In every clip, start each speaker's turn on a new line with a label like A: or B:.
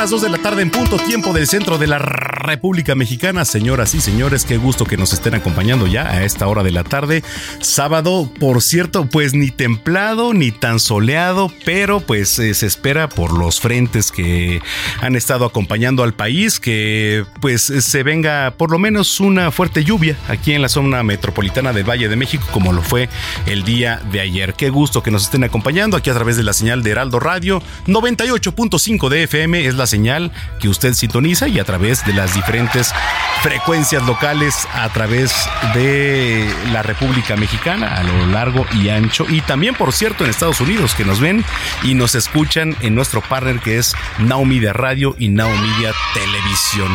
A: Las 2 de la tarde en punto tiempo del centro de la República Mexicana. Señoras y señores, qué gusto que nos estén acompañando ya a esta hora de la tarde. Sábado, por cierto, pues ni templado ni tan soleado, pero pues eh, se espera por los frentes que han estado acompañando al país que pues se venga por lo menos una fuerte lluvia aquí en la zona metropolitana del Valle de México como lo fue el día de ayer. Qué gusto que nos estén acompañando aquí a través de la señal de Heraldo Radio 98.5 de FM es la señal que usted sintoniza y a través de las diferentes frecuencias locales a través de la República Mexicana a lo largo y ancho y también por cierto en Estados Unidos que nos ven y nos escuchan en nuestro partner que es Now Media Radio y Now Media Televisión.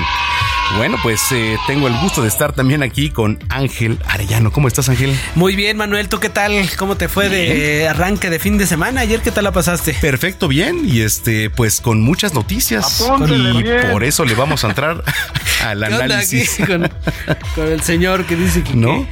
A: Bueno, pues eh, tengo el gusto de estar también aquí con Ángel Arellano. ¿Cómo estás, Ángel?
B: Muy bien, Manuel, ¿tú qué tal? ¿Cómo te fue de arranque de fin de semana? Ayer, ¿qué tal la pasaste?
A: Perfecto, bien. Y este, pues con muchas noticias. Y
C: bien.
A: por eso le vamos a entrar al
B: ¿Qué onda aquí
A: análisis.
B: con, con el señor que dice que
A: ¿No?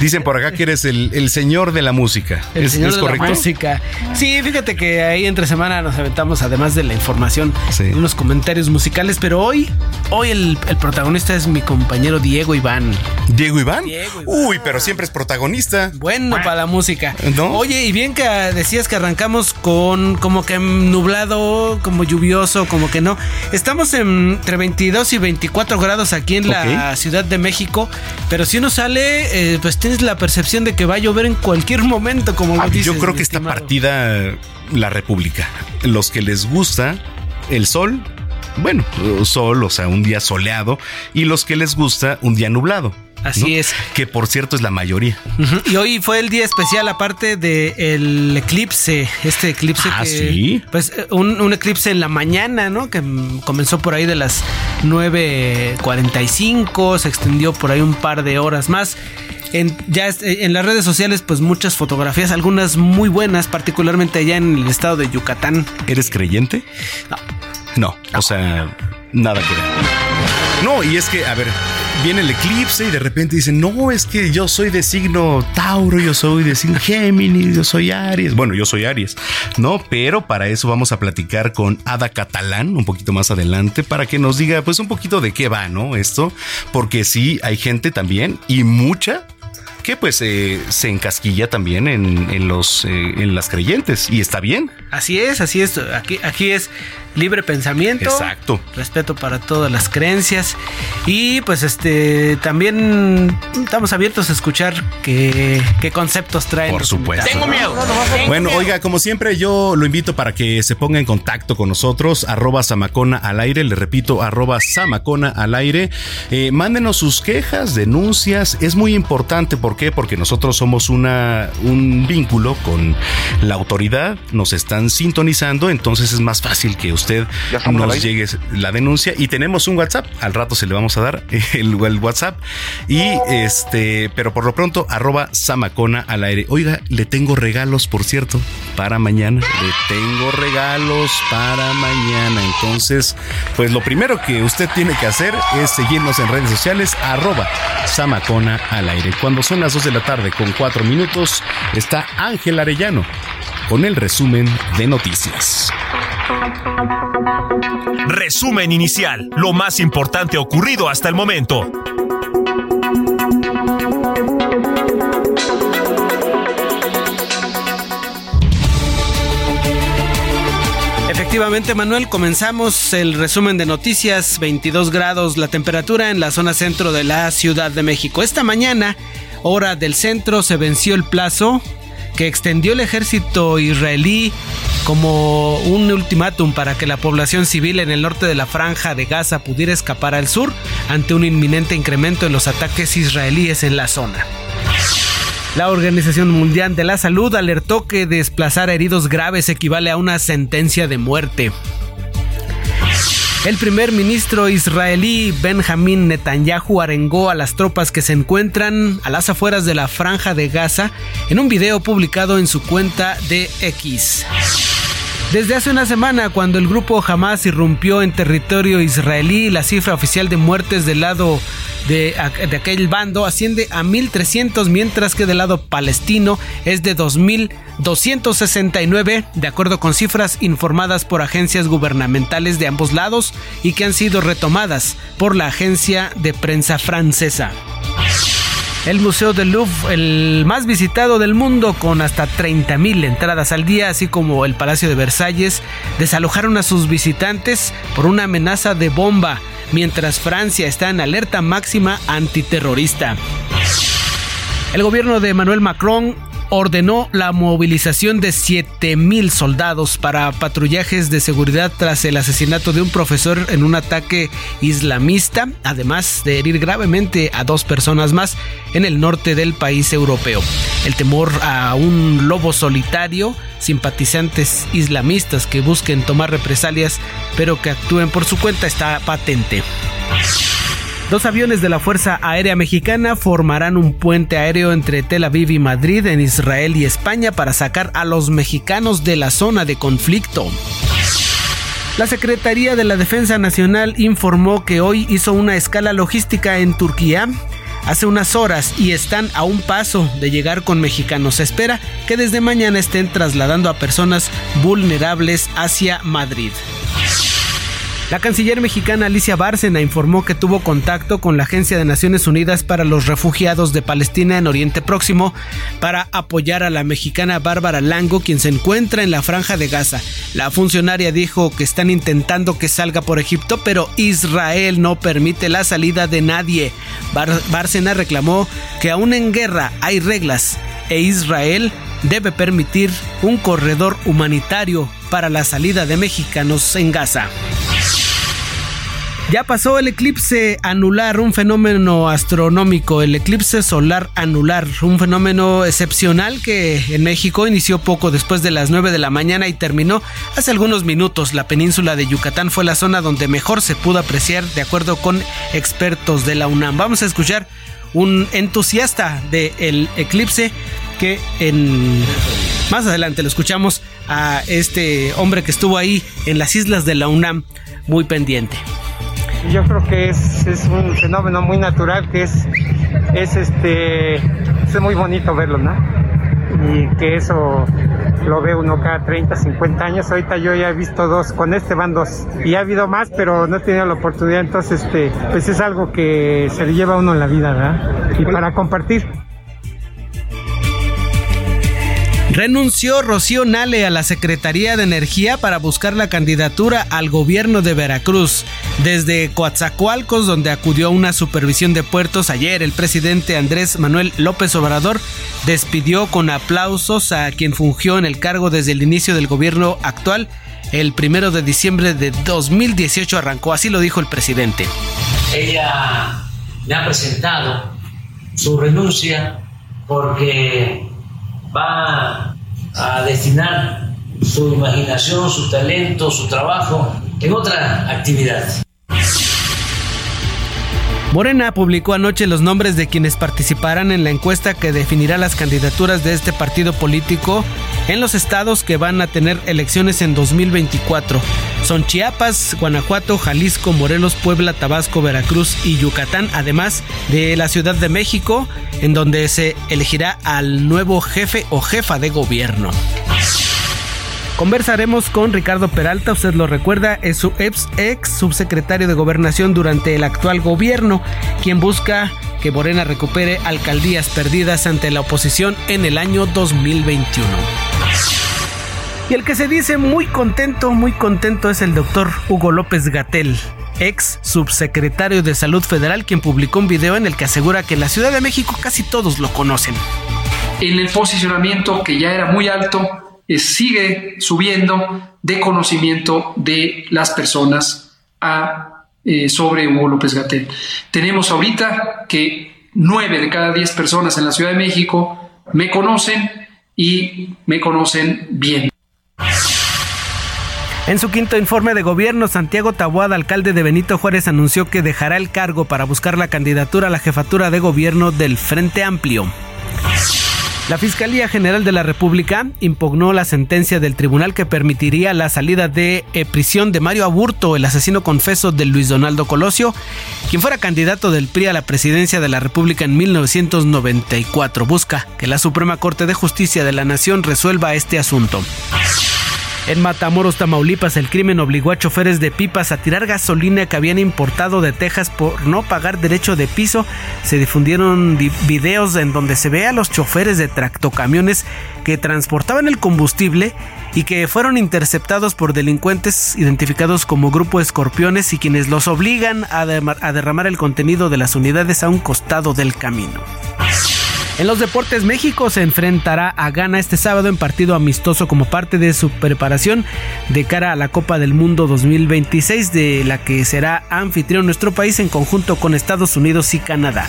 A: Dicen por acá que eres el, el señor de la música.
B: el
A: ¿Es,
B: señor
A: es
B: de
A: correcto?
B: la música. Sí, fíjate que ahí entre semana nos aventamos, además de la información,
A: Sí.
B: unos comentarios musicales, pero hoy, hoy el, el protagonista es mi compañero Diego Iván.
A: Diego Iván.
B: Diego Iván.
A: Uy, pero siempre es protagonista.
B: Bueno para la música.
A: ¿No?
B: Oye, y bien que decías que arrancamos con como que nublado, como lluvioso, como que no. Estamos en- entre 22 y 24 grados aquí en la. Ciudad de México, pero si uno sale, eh, pues tienes la percepción de que va a llover en cualquier momento, como lo
A: Ah,
B: dices.
A: Yo creo que está
B: estimado.
A: partida la República. Los que les gusta el sol, bueno, sol, o sea, un día soleado, y los que les gusta un día nublado.
B: Así es.
A: Que por cierto es la mayoría.
B: Y hoy fue el día especial, aparte del eclipse. Este eclipse
A: Ah,
B: que.
A: ¿sí?
B: Pues un, un eclipse en la mañana, ¿no? Que comenzó por ahí de las 9.45, se extendió por ahí un par de horas más. En, ya eh, en las redes sociales, pues muchas fotografías, algunas muy buenas, particularmente allá en el estado de Yucatán.
A: ¿Eres creyente?
B: No.
A: No, o sea, nada que ver. No, y es que, a ver, viene el eclipse y de repente dicen, no, es que yo soy de signo Tauro, yo soy de signo Géminis, yo soy Aries. Bueno, yo soy Aries, ¿no? Pero para eso vamos a platicar con Ada Catalán un poquito más adelante para que nos diga, pues, un poquito de qué va, ¿no? Esto, porque sí, hay gente también y mucha que pues eh, se encasquilla también en, en los eh, en las creyentes y está bien.
B: Así es, así es. Aquí, aquí es libre pensamiento.
A: Exacto.
B: Respeto para todas las creencias. Y pues este también estamos abiertos a escuchar qué, qué conceptos traen.
A: Por supuesto.
B: invitados.
A: Bueno, oiga, como siempre, yo lo invito para que se ponga en contacto con nosotros, arroba Samacona al aire, le repito, arroba Samacona al aire. Eh, mándenos sus quejas, denuncias, es muy importante, ¿por qué? Porque nosotros somos una, un vínculo con la autoridad, nos están sintonizando, entonces es más fácil que usted
C: ¿Ya estamos al
A: nos llegue la denuncia y tenemos un WhatsApp, al rato se le vamos a dar el, el WhatsApp y este, pero por lo pronto arroba Samacona al aire. Oiga, le tengo regalos, por cierto, para mañana. Le tengo regalos para mañana. Entonces, pues lo primero que usted tiene que hacer es seguirnos en redes sociales, arroba Samacona al aire. Cuando son las 2 de la tarde con 4 minutos, está Ángel Arellano con el resumen de noticias.
D: Resumen inicial, lo más importante ocurrido hasta el momento.
B: Efectivamente, Manuel, comenzamos el resumen de noticias, 22 grados la temperatura en la zona centro de la Ciudad de México. Esta mañana, hora del centro, se venció el plazo que extendió el ejército israelí como un ultimátum para que la población civil en el norte de la franja de Gaza pudiera escapar al sur ante un inminente incremento en los ataques israelíes en la zona. La Organización Mundial de la Salud alertó que desplazar heridos graves equivale a una sentencia de muerte. El primer ministro israelí Benjamin Netanyahu arengó a las tropas que se encuentran a las afueras de la franja de Gaza en un video publicado en su cuenta de X. Desde hace una semana, cuando el grupo Hamas irrumpió en territorio israelí, la cifra oficial de muertes del lado de, aquel bando asciende a 1.300, mientras que del lado palestino es de 2.269, de acuerdo con cifras informadas por agencias gubernamentales de ambos lados y que han sido retomadas por la agencia de prensa francesa. El Museo del Louvre, el más visitado del mundo, con hasta 30.000 entradas al día, así como el Palacio de Versalles, desalojaron a sus visitantes por una amenaza de bomba mientras Francia está en alerta máxima antiterrorista. El gobierno de Emmanuel Macron ordenó la movilización de 7.000 soldados para patrullajes de seguridad tras el asesinato de un profesor en un ataque islamista, además de herir gravemente a dos personas más en el norte del país europeo. El temor a un lobo solitario, simpatizantes islamistas que busquen tomar represalias pero que actúen por su cuenta está patente. Dos aviones de la Fuerza Aérea Mexicana formarán un puente aéreo entre Tel Aviv y Madrid en Israel y España para sacar a los mexicanos de la zona de conflicto. La Secretaría de la Defensa Nacional informó que hoy hizo una escala logística en Turquía hace unas horas y están a un paso de llegar con mexicanos. Se espera que desde mañana estén trasladando a personas vulnerables hacia Madrid. La canciller mexicana Alicia Bárcena informó que tuvo contacto con la Agencia de Naciones Unidas para los Refugiados de Palestina en Oriente Próximo para apoyar a la mexicana Bárbara Lango, quien se encuentra en la franja de Gaza. La funcionaria dijo que están intentando que salga por Egipto, pero Israel no permite la salida de nadie. Bárcena reclamó que aún en guerra hay reglas e Israel debe permitir un corredor humanitario para la salida de mexicanos en Gaza. Ya pasó el eclipse anular, un fenómeno astronómico, el eclipse solar anular, un fenómeno excepcional que en México inició poco después de las 9 de la mañana y terminó hace algunos minutos. La península de Yucatán fue la zona donde mejor se pudo apreciar de acuerdo con expertos de la UNAM. Vamos a escuchar un entusiasta del eclipse que en más adelante lo escuchamos a este hombre que estuvo ahí en las islas de la UNAM muy pendiente.
C: Yo creo que es, es un fenómeno muy natural que es, es este, es muy bonito verlo, ¿no? Y que eso lo ve uno cada 30, 50 años. Ahorita yo ya he visto dos, con este van dos. Y ha habido más, pero no he tenido la oportunidad. Entonces, este, pues es algo que se le lleva a uno en la vida, ¿verdad? Y para compartir.
B: Renunció Rocío Nale a la Secretaría de Energía para buscar la candidatura al gobierno de Veracruz. Desde Coatzacoalcos, donde acudió a una supervisión de puertos ayer, el presidente Andrés Manuel López Obrador despidió con aplausos a quien fungió en el cargo desde el inicio del gobierno actual. El primero de diciembre de 2018 arrancó, así lo dijo el presidente.
E: Ella me ha presentado su renuncia porque va a destinar su imaginación, su talento, su trabajo en otra actividad.
B: Morena publicó anoche los nombres de quienes participarán en la encuesta que definirá las candidaturas de este partido político en los estados que van a tener elecciones en 2024. Son Chiapas, Guanajuato, Jalisco, Morelos, Puebla, Tabasco, Veracruz y Yucatán, además de la Ciudad de México, en donde se elegirá al nuevo jefe o jefa de gobierno. Conversaremos con Ricardo Peralta, usted lo recuerda, es su ex, subsecretario de Gobernación durante el actual gobierno, quien busca que Morena recupere alcaldías perdidas ante la oposición en el año 2021. Y el que se dice muy contento, muy contento es el doctor Hugo López Gatel, ex subsecretario de Salud Federal, quien publicó un video en el que asegura que en la Ciudad de México casi todos lo conocen.
F: En el posicionamiento que ya era muy alto, sigue subiendo de conocimiento de las personas a, eh, sobre Hugo López Gatel. Tenemos ahorita que nueve de cada diez personas en la Ciudad de México me conocen y me conocen bien.
B: En su quinto informe de gobierno, Santiago Taboada, alcalde de Benito Juárez, anunció que dejará el cargo para buscar la candidatura a la jefatura de gobierno del Frente Amplio. La Fiscalía General de la República impugnó la sentencia del tribunal que permitiría la salida de eh, prisión de Mario Aburto, el asesino confeso de Luis Donaldo Colosio, quien fuera candidato del PRI a la presidencia de la República en 1994. Busca que la Suprema Corte de Justicia de la Nación resuelva este asunto. En Matamoros, Tamaulipas, el crimen obligó a choferes de pipas a tirar gasolina que habían importado de Texas por no pagar derecho de piso. Se difundieron videos en donde se ve a los choferes de tractocamiones que transportaban el combustible y que fueron interceptados por delincuentes identificados como Grupo Escorpiones y quienes los obligan a, derramar el contenido de las unidades a un costado del camino. En los deportes, México se enfrentará a Ghana este sábado en partido amistoso como parte de su preparación de cara a la Copa del Mundo 2026, de la que será anfitrión nuestro país en conjunto con Estados Unidos y Canadá.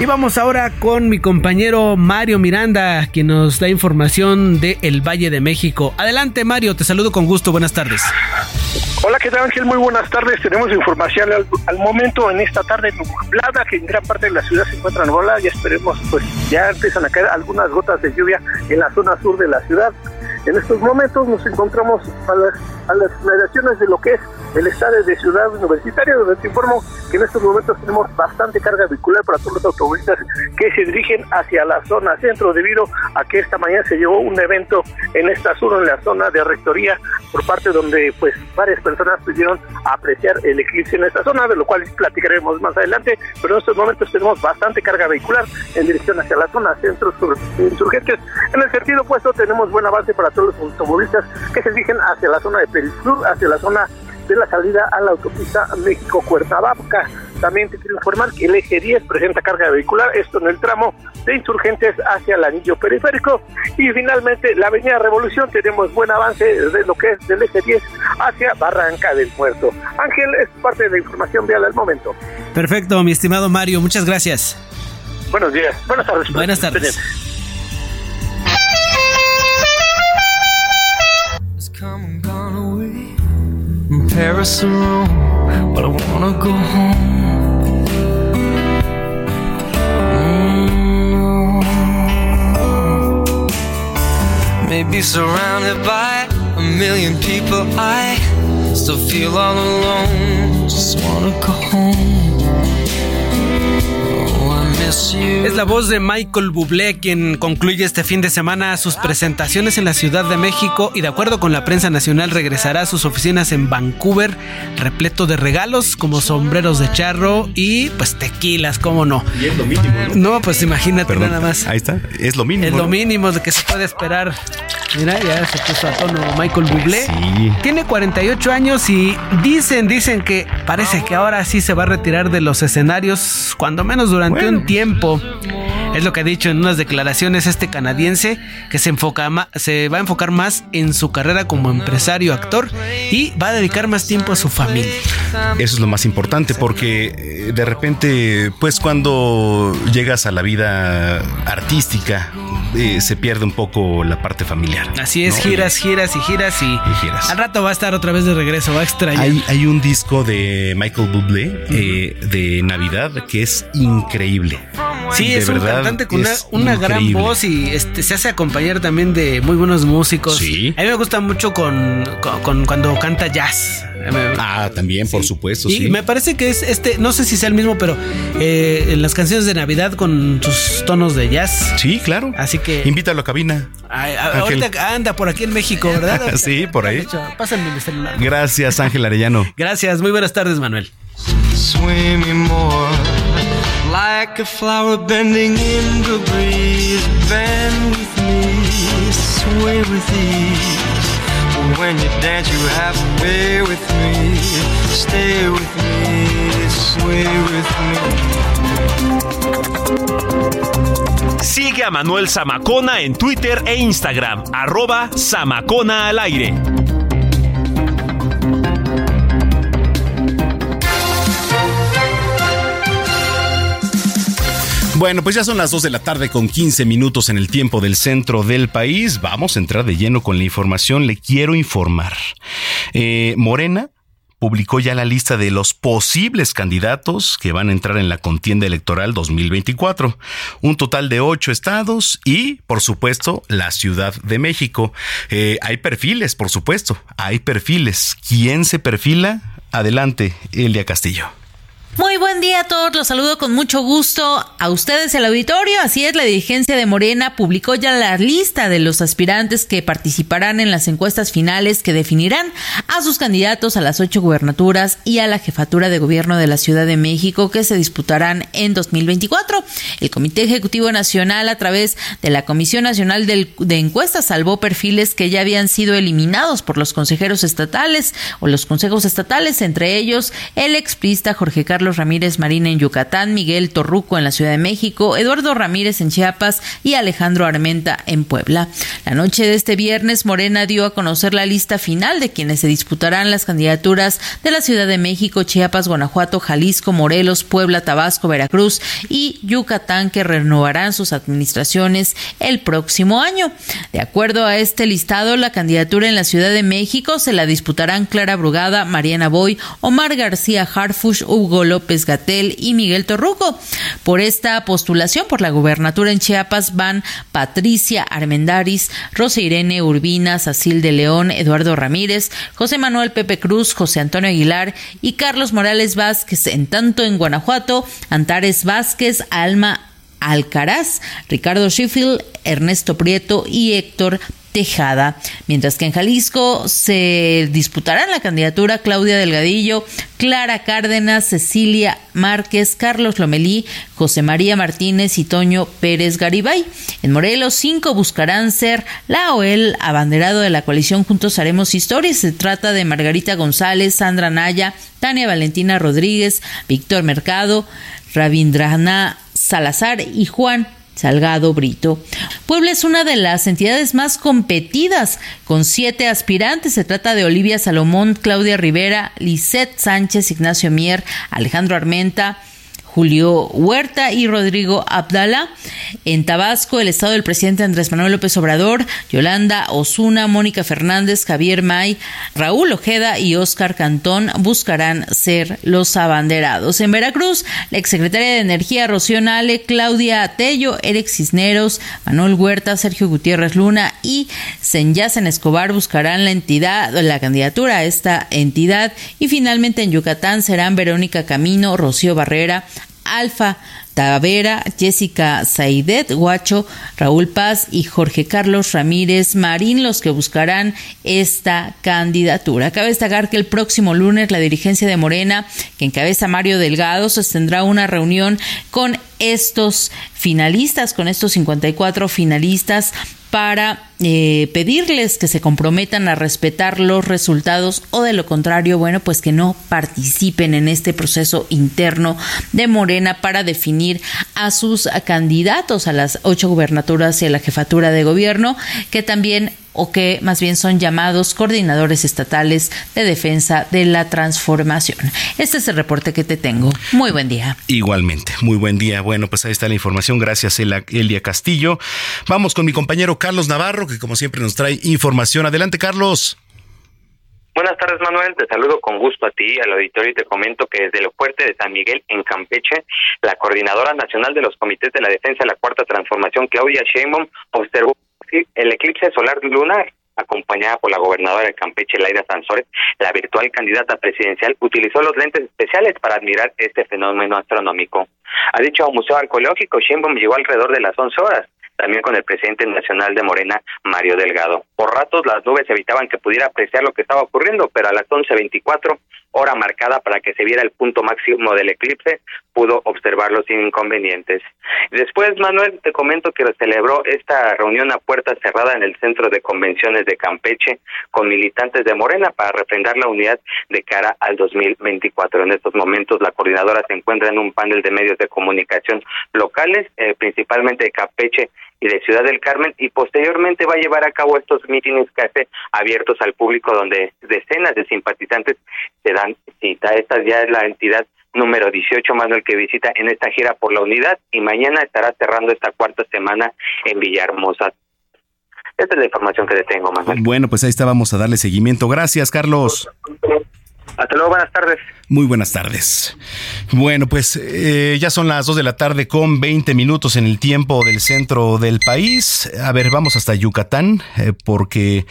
B: Y vamos ahora con mi compañero Mario Miranda, quien nos da información de El Valle de México. Adelante Mario, te saludo con gusto, buenas tardes.
G: Hola, ¿qué tal Ángel? Muy buenas tardes. Tenemos información al, momento en esta tarde nublada, que en gran parte de la ciudad se encuentra nublada. Ya esperemos, pues ya empiezan a caer algunas gotas de lluvia en la zona sur de la ciudad. En estos momentos nos encontramos a las, a las de lo que es el estadio de Ciudad Universitaria, donde te informo que en estos momentos tenemos bastante carga vehicular para todos los automovilistas que se dirigen hacia la zona centro debido a que esta mañana se llevó un evento en esta zona, en la zona de rectoría, por parte donde pues varias personas pudieron apreciar el eclipse en esta zona, de lo cual platicaremos más adelante, pero en estos momentos tenemos bastante carga vehicular en dirección hacia la zona centro insurgentes. En el sentido opuesto tenemos buen avance para todos los automovilistas que se dirigen hacia la zona de Perisur, hacia la zona de la salida a la autopista México-Cuernavaca. También te quiero informar que el eje 10 presenta carga vehicular, esto en el tramo de insurgentes hacia el anillo periférico. Y finalmente, la avenida Revolución, tenemos buen avance de lo que es del eje 10 hacia Barranca del Muerto. Ángel, es parte de la información vial al momento.
B: Perfecto, mi estimado Mario, muchas gracias.
G: Buenos días, buenas tardes.
B: Buenas tardes. Paris or Rome, but I wanna go home. Mm. Maybe surrounded by a million people, I still feel all alone. Just wanna go home. Es la voz de Michael Bublé quien concluye este fin de semana sus presentaciones en la Ciudad de México y de acuerdo con la prensa nacional regresará a sus oficinas en Vancouver repleto de regalos como sombreros de charro y pues tequilas, cómo no.
A: Y es lo mínimo.
B: No, pues imagínate nada más.
A: Ahí está, es lo mínimo.
B: Es lo mínimo de que se puede esperar. Mira, ya se puso a tono Michael Bublé.
A: Sí.
B: Tiene 48 años y dicen, dicen que parece que ahora sí se va a retirar de los escenarios, cuando menos durante un tiempo tiempo. Es lo que ha dicho en unas declaraciones este canadiense que se, enfoca se va a enfocar más en su carrera como empresario, actor y va a dedicar más tiempo a su familia.
A: Eso es lo más importante porque eh, de repente, pues cuando llegas a la vida artística, eh, se pierde un poco la parte familiar.
B: Así es, giras, giras y giras y,
A: giras.
B: al rato va a estar otra vez de regreso, va a extrañar.
A: Hay, hay un disco de Michael Bublé eh, de Navidad que es increíble.
B: Sí, es un cantante con una, gran voz y este, se hace acompañar también de muy buenos músicos.
A: Sí.
B: A mí me gusta mucho con, con, cuando canta jazz.
A: Ah, también, por supuesto.
B: Y me parece que es este, no sé si sea el mismo, pero eh, en las canciones de Navidad con sus tonos de jazz.
A: Sí, claro.
B: Así que.
A: Invítalo a cabina.
B: ahorita anda por aquí en México, ¿verdad?
A: sí, por ahí.
B: Pásame mi celular.
A: Gracias, Ángel Arellano.
B: Gracias, muy buenas tardes, Manuel. Like a flower bending in the breeze, bend with me,
H: sway with ease. When you dance, you have to way with me. Stay with me, sway with
D: me. Sigue a Manuel Zamacona en Twitter e Instagram, arroba Zamacona al aire.
A: Bueno, pues ya son las 2 de la tarde con 15 minutos en el tiempo del centro del país. Vamos a entrar de lleno con la información. Le quiero informar. Eh, Morena publicó ya la lista de los posibles candidatos que van a entrar en la contienda electoral 2024. Un total de ocho estados y, por supuesto, la Ciudad de México. Eh, hay perfiles, por supuesto, hay perfiles. ¿Quién se perfila? Adelante, Elia Castillo.
I: Muy buen día a todos, los saludo con mucho gusto a ustedes el auditorio. Así es, la dirigencia de Morena publicó ya la lista de los aspirantes que participarán en las encuestas finales que definirán a sus candidatos a las ocho gubernaturas y a la jefatura de gobierno de la Ciudad de México que se disputarán en 2024. El Comité Ejecutivo Nacional, a través de la Comisión Nacional de Encuestas, salvó perfiles que ya habían sido eliminados por los consejeros estatales o los consejos estatales, entre ellos el exprista Jorge Carlos Ramírez Marín en Yucatán, Miguel Torruco en la Ciudad de México, Eduardo Ramírez en Chiapas y Alejandro Armenta en Puebla. La noche de este viernes, Morena dio a conocer la lista final de quienes se disputarán las candidaturas de la Ciudad de México, Chiapas, Guanajuato, Jalisco, Morelos, Puebla, Tabasco, Veracruz y Yucatán que renovarán sus administraciones el próximo año. De acuerdo a este listado, la candidatura en la Ciudad de México se la disputarán Clara Brugada, Mariana Boy, Omar García Harfush, Hugo López Gatel y Miguel Torruco. Por esta postulación por la gubernatura en Chiapas van Patricia Armendaris, Rosa Irene Urbina, Sacil de León, Eduardo Ramírez, José Manuel Pepe Cruz, José Antonio Aguilar y Carlos Morales Vázquez. En tanto en Guanajuato, Antares Vázquez, Alma Alcaraz, Ricardo Sheffield, Ernesto Prieto y Héctor Tejada, mientras que en Jalisco se disputarán la candidatura Claudia Delgadillo, Clara Cárdenas, Cecilia Márquez, Carlos Lomelí, José María Martínez y Toño Pérez Garibay. En Morelos, cinco buscarán ser la o el abanderado de la coalición Juntos Haremos Historia. Se trata de Margarita González, Sandra Naya, Tania Valentina Rodríguez, Víctor Mercado, Ravindrana Salazar y Juan Salgado Brito. Puebla es una de las entidades más competidas, con siete aspirantes. Se trata de Olivia Salomón, Claudia Rivera, Lisette Sánchez, Ignacio Mier, Alejandro Armenta, Julio Huerta y Rodrigo Abdala. En Tabasco, el estado del presidente Andrés Manuel López Obrador, Yolanda Osuna, Mónica Fernández, Javier May, Raúl Ojeda y Óscar Cantón buscarán ser los abanderados. En Veracruz, la exsecretaria de Energía Rocío Nale, Claudia Atello, Eric Cisneros, Manuel Huerta, Sergio Gutiérrez Luna y Senyacen Escobar buscarán la entidad, la candidatura a esta entidad. Y finalmente en Yucatán serán Verónica Camino, Rocío Barrera, Alfa Tavera, Jessica Saidet Guacho, Raúl Paz y Jorge Carlos Ramírez Marín los que buscarán esta candidatura. Cabe destacar que el próximo lunes la dirigencia de Morena, que encabeza Mario Delgado, sostendrá una reunión con estos finalistas, con estos 54 finalistas para eh, pedirles que se comprometan a respetar los resultados o de lo contrario, bueno, pues que no participen en este proceso interno de Morena para definir a sus candidatos a las ocho gubernaturas y a la jefatura de gobierno, que también o que más bien son llamados coordinadores estatales de defensa de la transformación. Este es el reporte que te tengo. Muy buen día.
A: Igualmente, muy buen día. Bueno, pues ahí está la información. Gracias, Elia Castillo. Vamos con mi compañero Carlos Navarro, que como siempre nos trae información. Adelante, Carlos.
J: Buenas tardes, Manuel. Te saludo con gusto a ti, al auditorio, y te comento que desde el fuerte de San Miguel, en Campeche, la Coordinadora Nacional de los Comités de la Defensa de la Cuarta Transformación, Claudia Sheinbaum, observó el eclipse solar lunar acompañada por la gobernadora de Campeche, Laida Sansores, la virtual candidata presidencial, utilizó los lentes especiales para admirar este fenómeno astronómico. Ha dicho Museo Arqueológico, Sheinbaum llegó alrededor de las 11 horas. También con el presidente nacional de Morena, Mario Delgado. Por ratos las nubes evitaban que pudiera apreciar lo que estaba ocurriendo, pero a las 11.24 hora marcada para que se viera el punto máximo del eclipse, pudo observarlo sin inconvenientes. Después, Manuel, te comento que celebró esta reunión a puerta cerrada en el Centro de Convenciones de Campeche con militantes de Morena para refrendar la unidad de cara al 2024. En estos momentos, la coordinadora se encuentra en un panel de medios de comunicación locales, eh, principalmente de Campeche y de Ciudad del Carmen y posteriormente va a llevar a cabo estos mítines café abiertos al público donde decenas de simpatizantes se dan cita. Esta ya es la entidad número 18, Manuel, que visita en esta gira por la unidad y mañana estará cerrando esta cuarta semana en Villahermosa. Esta es la información que le tengo, Manuel.
A: Bueno, pues ahí está, vamos a darle seguimiento. Gracias, Carlos.
J: Hasta luego, buenas tardes.
A: Muy buenas tardes. Bueno, pues eh, ya son las 2 de la tarde con 20 minutos en el tiempo del centro del país. A ver, vamos hasta Yucatán, eh, porque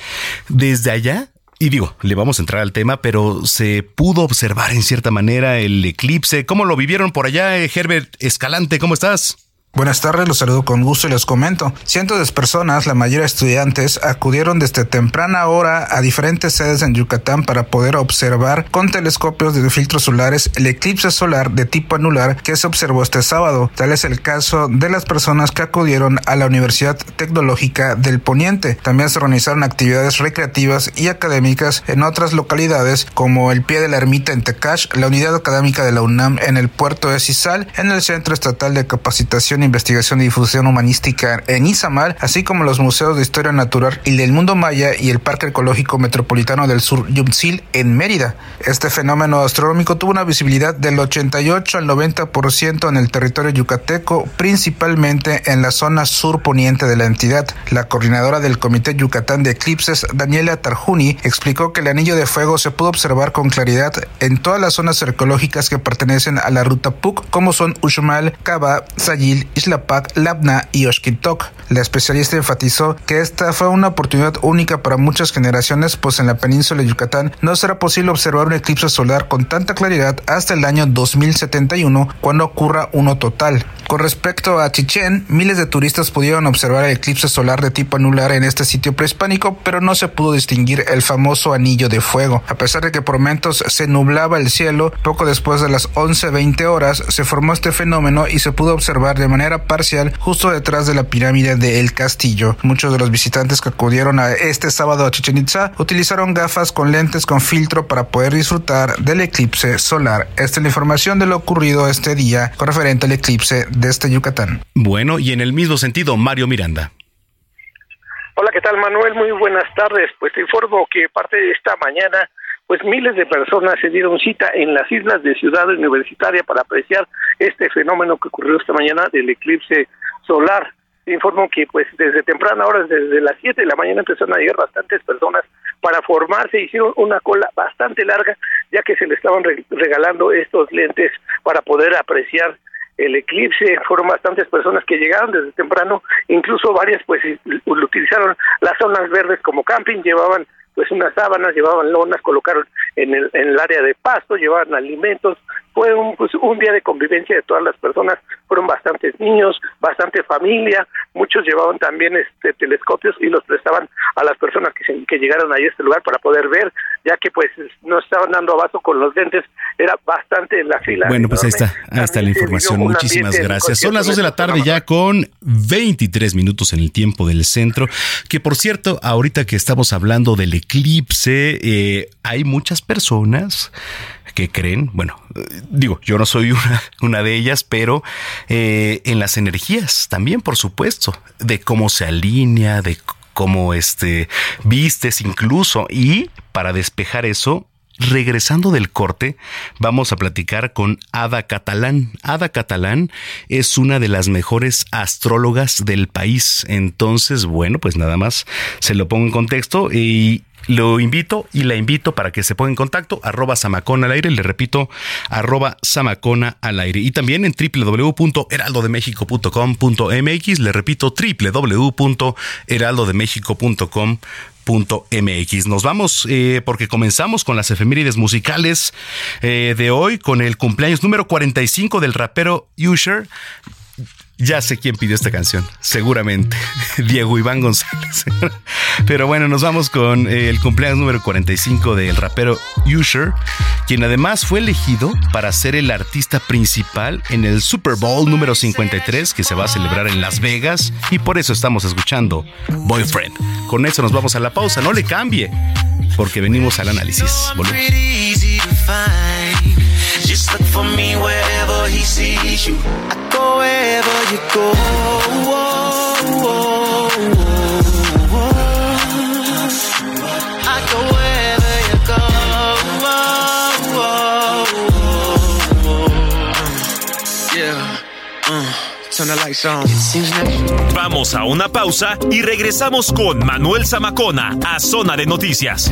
A: desde allá y digo, le vamos a entrar al tema, pero se pudo observar en cierta manera el eclipse. ¿Cómo lo vivieron por allá, eh, Herbert Escalante? ¿Cómo estás?
K: Buenas tardes, los saludo con gusto y les comento. Cientos de personas, la mayoría estudiantes, acudieron desde temprana hora a diferentes sedes en Yucatán para poder observar con telescopios de filtros solares el eclipse solar de tipo anular que se observó este sábado. Tal es el caso de las personas que acudieron a la Universidad Tecnológica del Poniente. También se organizaron actividades recreativas y académicas en otras localidades como el pie de la ermita en Tecash, la unidad académica de la UNAM en el puerto de Cisal, en el Centro Estatal de Capacitación Investigación y Difusión Humanística en Izamal, así como los museos de historia natural y del mundo maya y el Parque Ecológico Metropolitano del Sur Yumzil en Mérida. Este fenómeno astronómico tuvo una visibilidad del 88 al 90% en el territorio yucateco, principalmente en la zona sur poniente de la entidad. La coordinadora del Comité Yucatán de Eclipses, Daniela Tarjuni, explicó que el anillo de fuego se pudo observar con claridad en todas las zonas arqueológicas que pertenecen a la ruta PUC, como son Uxmal, Caba, Sayil Islapac, Labna y Oshkitok. La especialista enfatizó que esta fue una oportunidad única para muchas generaciones, pues en la península de Yucatán no será posible observar un eclipse solar con tanta claridad hasta el año 2071, cuando ocurra uno total. Con respecto a Chichén, miles de turistas pudieron observar el eclipse solar de tipo anular en este sitio prehispánico, pero no se pudo distinguir el famoso anillo de fuego. A pesar de que por momentos se nublaba el cielo, poco después de las 11.20 horas se formó este fenómeno y se pudo observar de manera parcial justo detrás de la pirámide de El Castillo. Muchos de los visitantes que acudieron a este sábado a Chichen Itza utilizaron gafas con lentes con filtro para poder disfrutar del eclipse solar. Esta es la información de lo ocurrido este día con referente al eclipse de este Yucatán.
A: Bueno, y en el mismo sentido, Mario Miranda.
G: Hola, ¿qué tal Manuel? Muy buenas tardes. Pues te informo que parte de esta mañana pues miles de personas se dieron cita en las islas de Ciudad Universitaria para apreciar este fenómeno que ocurrió esta mañana del eclipse solar. Informo que pues desde temprana hora, desde las 7 de la mañana empezaron a llegar bastantes personas para formarse, hicieron una cola bastante larga ya que se le estaban regalando estos lentes para poder apreciar el eclipse, fueron bastantes personas que llegaron desde temprano, incluso varias pues utilizaron las zonas verdes como camping, llevaban pues unas sábanas, llevaban lonas, colocaron en el, en el área de pasto, llevaban alimentos, fue un, pues, un día de convivencia de todas las personas, fueron bastantes niños, bastante familia, muchos llevaban también este telescopios y los prestaban a las personas que, que llegaron ahí a este lugar para poder ver, ya que pues no estaban dando abasto con los lentes, era bastante en la fila.
A: Bueno, pues ahí está, ahí está la información, muchísimas gracias. Son las 2 de la tarde ya con 23 minutos en el tiempo del centro, que por cierto, ahorita que estamos hablando del eclipse, eh, hay muchas personas que creen, bueno, digo, yo no soy una, una de ellas, pero eh, en las energías también, por supuesto, de cómo se alinea, de cómo este, vistes incluso, y para despejar eso, Regresando del corte, vamos a platicar con Ada Catalán. Ada Catalán es una de las mejores astrólogas del país. Entonces, bueno, pues nada más se lo pongo en contexto y lo invito y la invito para que se ponga en contacto, arroba Samacona al aire, le repito, arroba Samacona al aire. Y también en www.heraldodemexico.com.mx, le repito, www.heraldodemexico.com.mx. Nos vamos eh, porque comenzamos con las efemérides musicales eh, de hoy con el cumpleaños número 45 del rapero Usher. Ya sé quién pidió esta canción, seguramente, Diego Iván González. Pero bueno, nos vamos con eh, el cumpleaños número 45 del rapero Usher, quien además fue elegido para ser el artista principal en el Super Bowl número 53 que se va a celebrar en Las Vegas y por eso estamos escuchando Boyfriend. Con eso nos vamos a la pausa, no le cambie, porque venimos al análisis.
H: Just look for me wherever he sees you. I go wherever you go. I go wherever you go. Yeah. Uh, turn the lights on.
D: Vamos a una pausa y regresamos con Manuel Zamacona a Zona de Noticias.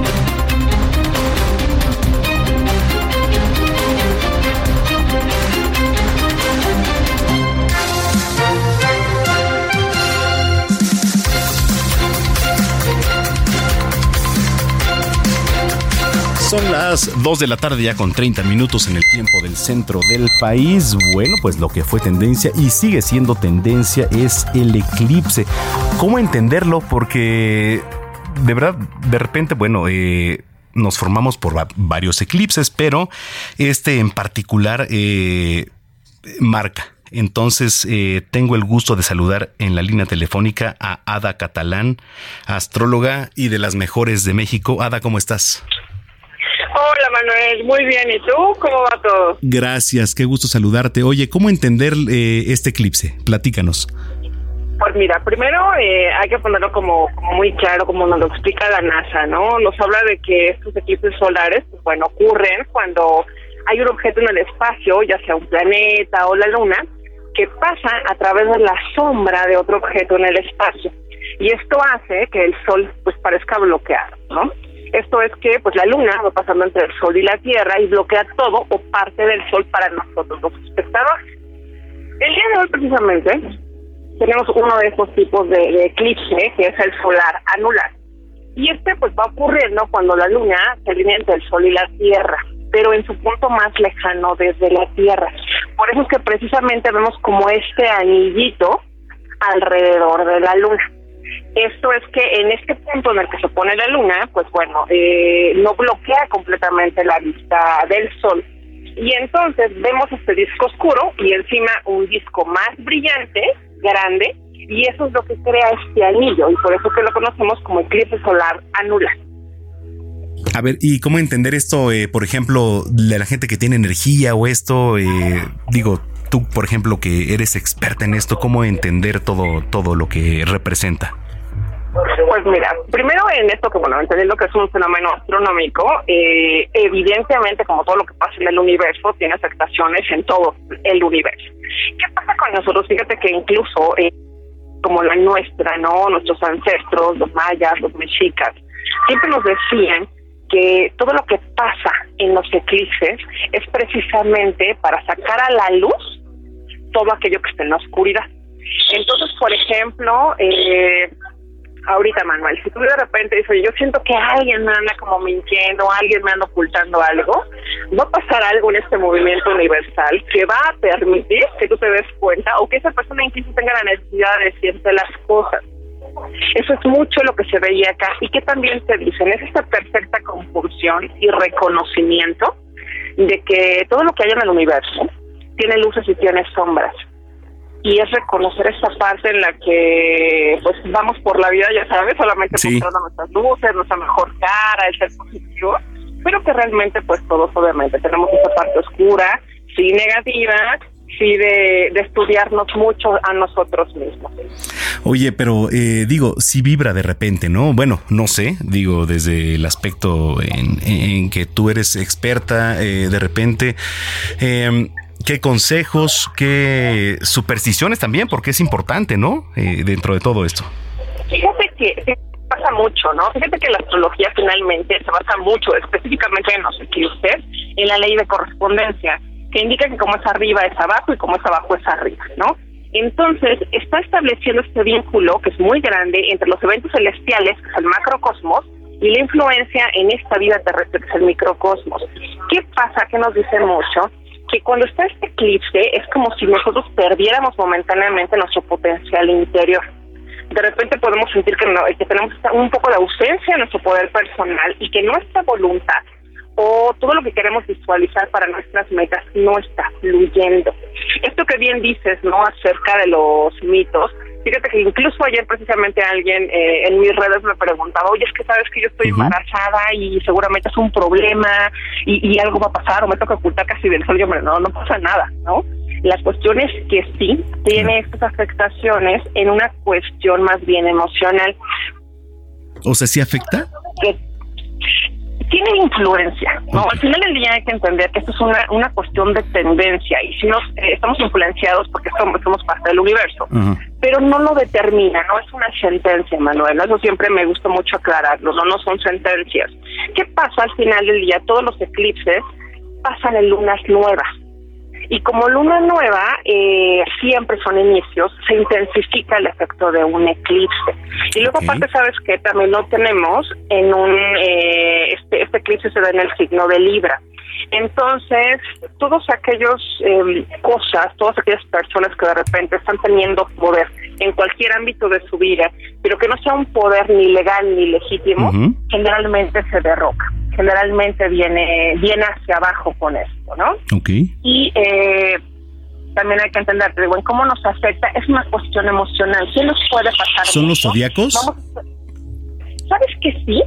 A: Son las 2 de la tarde ya con 30 minutos en el tiempo del centro del país. Bueno, pues lo que fue tendencia y sigue siendo tendencia es el eclipse. ¿Cómo entenderlo? Porque de verdad, de repente, bueno, eh, nos formamos por va- varios eclipses, pero este en particular eh, marca. Entonces, eh, tengo el gusto de saludar en la línea telefónica a Ada Catalán, astróloga y de las mejores de México. Ada, ¿cómo estás?
L: Manuel, muy bien. ¿Y tú? ¿Cómo va todo?
A: Gracias, qué gusto saludarte. Oye, ¿cómo entender eh, este eclipse? Platícanos.
L: Pues mira, primero eh, hay que ponerlo como, como muy claro, como nos lo explica la NASA, ¿no? Nos habla de que estos eclipses solares, pues bueno, ocurren cuando hay un objeto en el espacio, ya sea un planeta o la luna, que pasa a través de la sombra de otro objeto en el espacio. Y esto hace que el Sol pues parezca bloqueado, ¿no? Esto es que pues la luna va pasando entre el Sol y la Tierra y bloquea todo o parte del Sol para nosotros los espectadores. El día de hoy precisamente tenemos uno de esos tipos de, de eclipse que es el solar anular. Y este pues va ocurriendo cuando la luna se alinea entre el Sol y la Tierra, pero en su punto más lejano desde la Tierra. Por eso es que precisamente vemos como este anillito alrededor de la luna. Esto es que en este punto en el que se pone la luna, pues bueno, eh, no bloquea completamente la vista del sol. Y entonces vemos este disco oscuro y encima un disco más brillante, grande, y eso es lo que crea este anillo, y por eso que lo conocemos como eclipse solar anular.
A: A ver, ¿y cómo entender esto, eh, por ejemplo, de la gente que tiene energía o esto? eh, digo, tú, por ejemplo, que eres experta en esto, ¿cómo entender todo, todo lo que representa?
L: Pues mira, primero en esto que, bueno, entendiendo que es un fenómeno astronómico, eh, evidentemente, como todo lo que pasa en el universo, tiene afectaciones en todo el universo. ¿Qué pasa con nosotros? Fíjate que incluso, eh, como la nuestra, ¿no? Nuestros ancestros, los mayas, los mexicas, siempre nos decían que todo lo que pasa en los eclipses es precisamente para sacar a la luz todo aquello que está en la oscuridad. Entonces, por ejemplo, eh, ahorita Manuel, si tú de repente dices, "Oye, yo siento que alguien me anda como mintiendo, alguien me anda ocultando algo, va a pasar algo en este movimiento universal que va a permitir que tú te des cuenta o que esa persona incluso tenga la necesidad de decirte las cosas. Eso es mucho lo que se veía acá y que también te dicen, es esta perfecta compulsión y reconocimiento de que todo lo que hay en el universo tiene luces y tiene sombras y es reconocer esta parte en la que pues vamos por la vida, ya sabes, solamente
A: Sí.
L: mostrando nuestras luces, nuestra mejor cara, el ser positivo, pero que realmente pues todos obviamente tenemos esa parte oscura, sí negativa, sí de, de estudiarnos mucho a nosotros mismos.
A: Oye, pero eh, digo, si vibra de repente, ¿no? Bueno, no sé, digo, desde el aspecto en, en que tú eres experta, eh, de repente, eh, ¿qué consejos, qué supersticiones también? Porque es importante, ¿no? Eh, dentro de todo esto.
L: Fíjate que pasa mucho, ¿no? Fíjate que la astrología finalmente se basa mucho, específicamente en los eclipses, en la ley de correspondencia. que indica que como es arriba es abajo y como es abajo es arriba, ¿no? Entonces, está estableciendo este vínculo que es muy grande entre los eventos celestiales, que es el macrocosmos, y la influencia en esta vida terrestre, que es el microcosmos. ¿Qué pasa? Que nos dice mucho que cuando está este eclipse es como si nosotros perdiéramos momentáneamente nuestro potencial interior. De repente podemos sentir que, no, que tenemos un poco de ausencia en nuestro poder personal y que nuestra voluntad o todo lo que queremos visualizar para nuestras metas no está fluyendo. Esto que bien dices, ¿no? Acerca de los mitos, fíjate que incluso ayer precisamente alguien eh, en mis redes me preguntaba, oye, es que sabes que yo estoy embarazada y seguramente es un problema y, algo va a pasar o me toca ocultar casi del sol y hombre, no, no pasa nada, ¿no? La cuestión es que sí tiene estas afectaciones en una cuestión más bien emocional.
A: O sea, ¿sí afecta?
L: Que tiene influencia. ¿no? Al final del día hay que entender que esto es una, una cuestión de tendencia y si nos eh, estamos influenciados porque somos, somos parte del universo, pero no lo determina, no es una sentencia, Manuel. Eso siempre me gusta mucho aclararlo, no, no son sentencias. ¿Qué pasa al final del día? Todos los eclipses pasan en lunas nuevas. Y como luna nueva eh, siempre son inicios, se intensifica el efecto de un eclipse. Y luego aparte, ¿sabes que También lo tenemos en un... Eh, este, este eclipse se da en el signo de Libra. Entonces, todos aquellos eh, cosas, todas aquellas personas que de repente están teniendo poder en cualquier ámbito de su vida, pero que no sea un poder ni legal ni legítimo, generalmente se derroca generalmente viene, viene hacia abajo con esto, ¿no?
A: Ok.
L: Y eh, también hay que entender, digo, en cómo nos afecta, es una cuestión emocional. ¿Qué nos puede pasar?
A: ¿Son los zodiacos?
L: ¿Sabes que sí?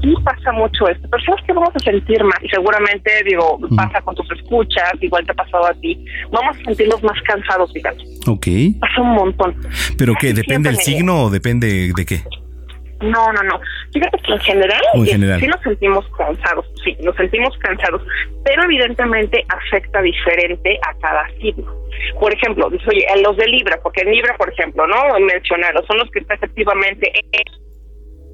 L: Sí pasa mucho esto, pero sabes que vamos a sentir más, y seguramente, digo, pasa con tus escuchas, igual te ha pasado a ti, vamos a sentirnos más cansados, fíjate.
A: Ok.
L: Pasa un montón.
A: ¿Pero qué? ¿Depende del signo o depende de qué?
L: No, no, no. Fíjate que en general, sí nos sentimos cansados, sí, nos sentimos cansados, pero evidentemente afecta diferente a cada signo. Por ejemplo, oye, los de Libra, porque en Libra, por ejemplo, no mencionaron, son los que están efectivamente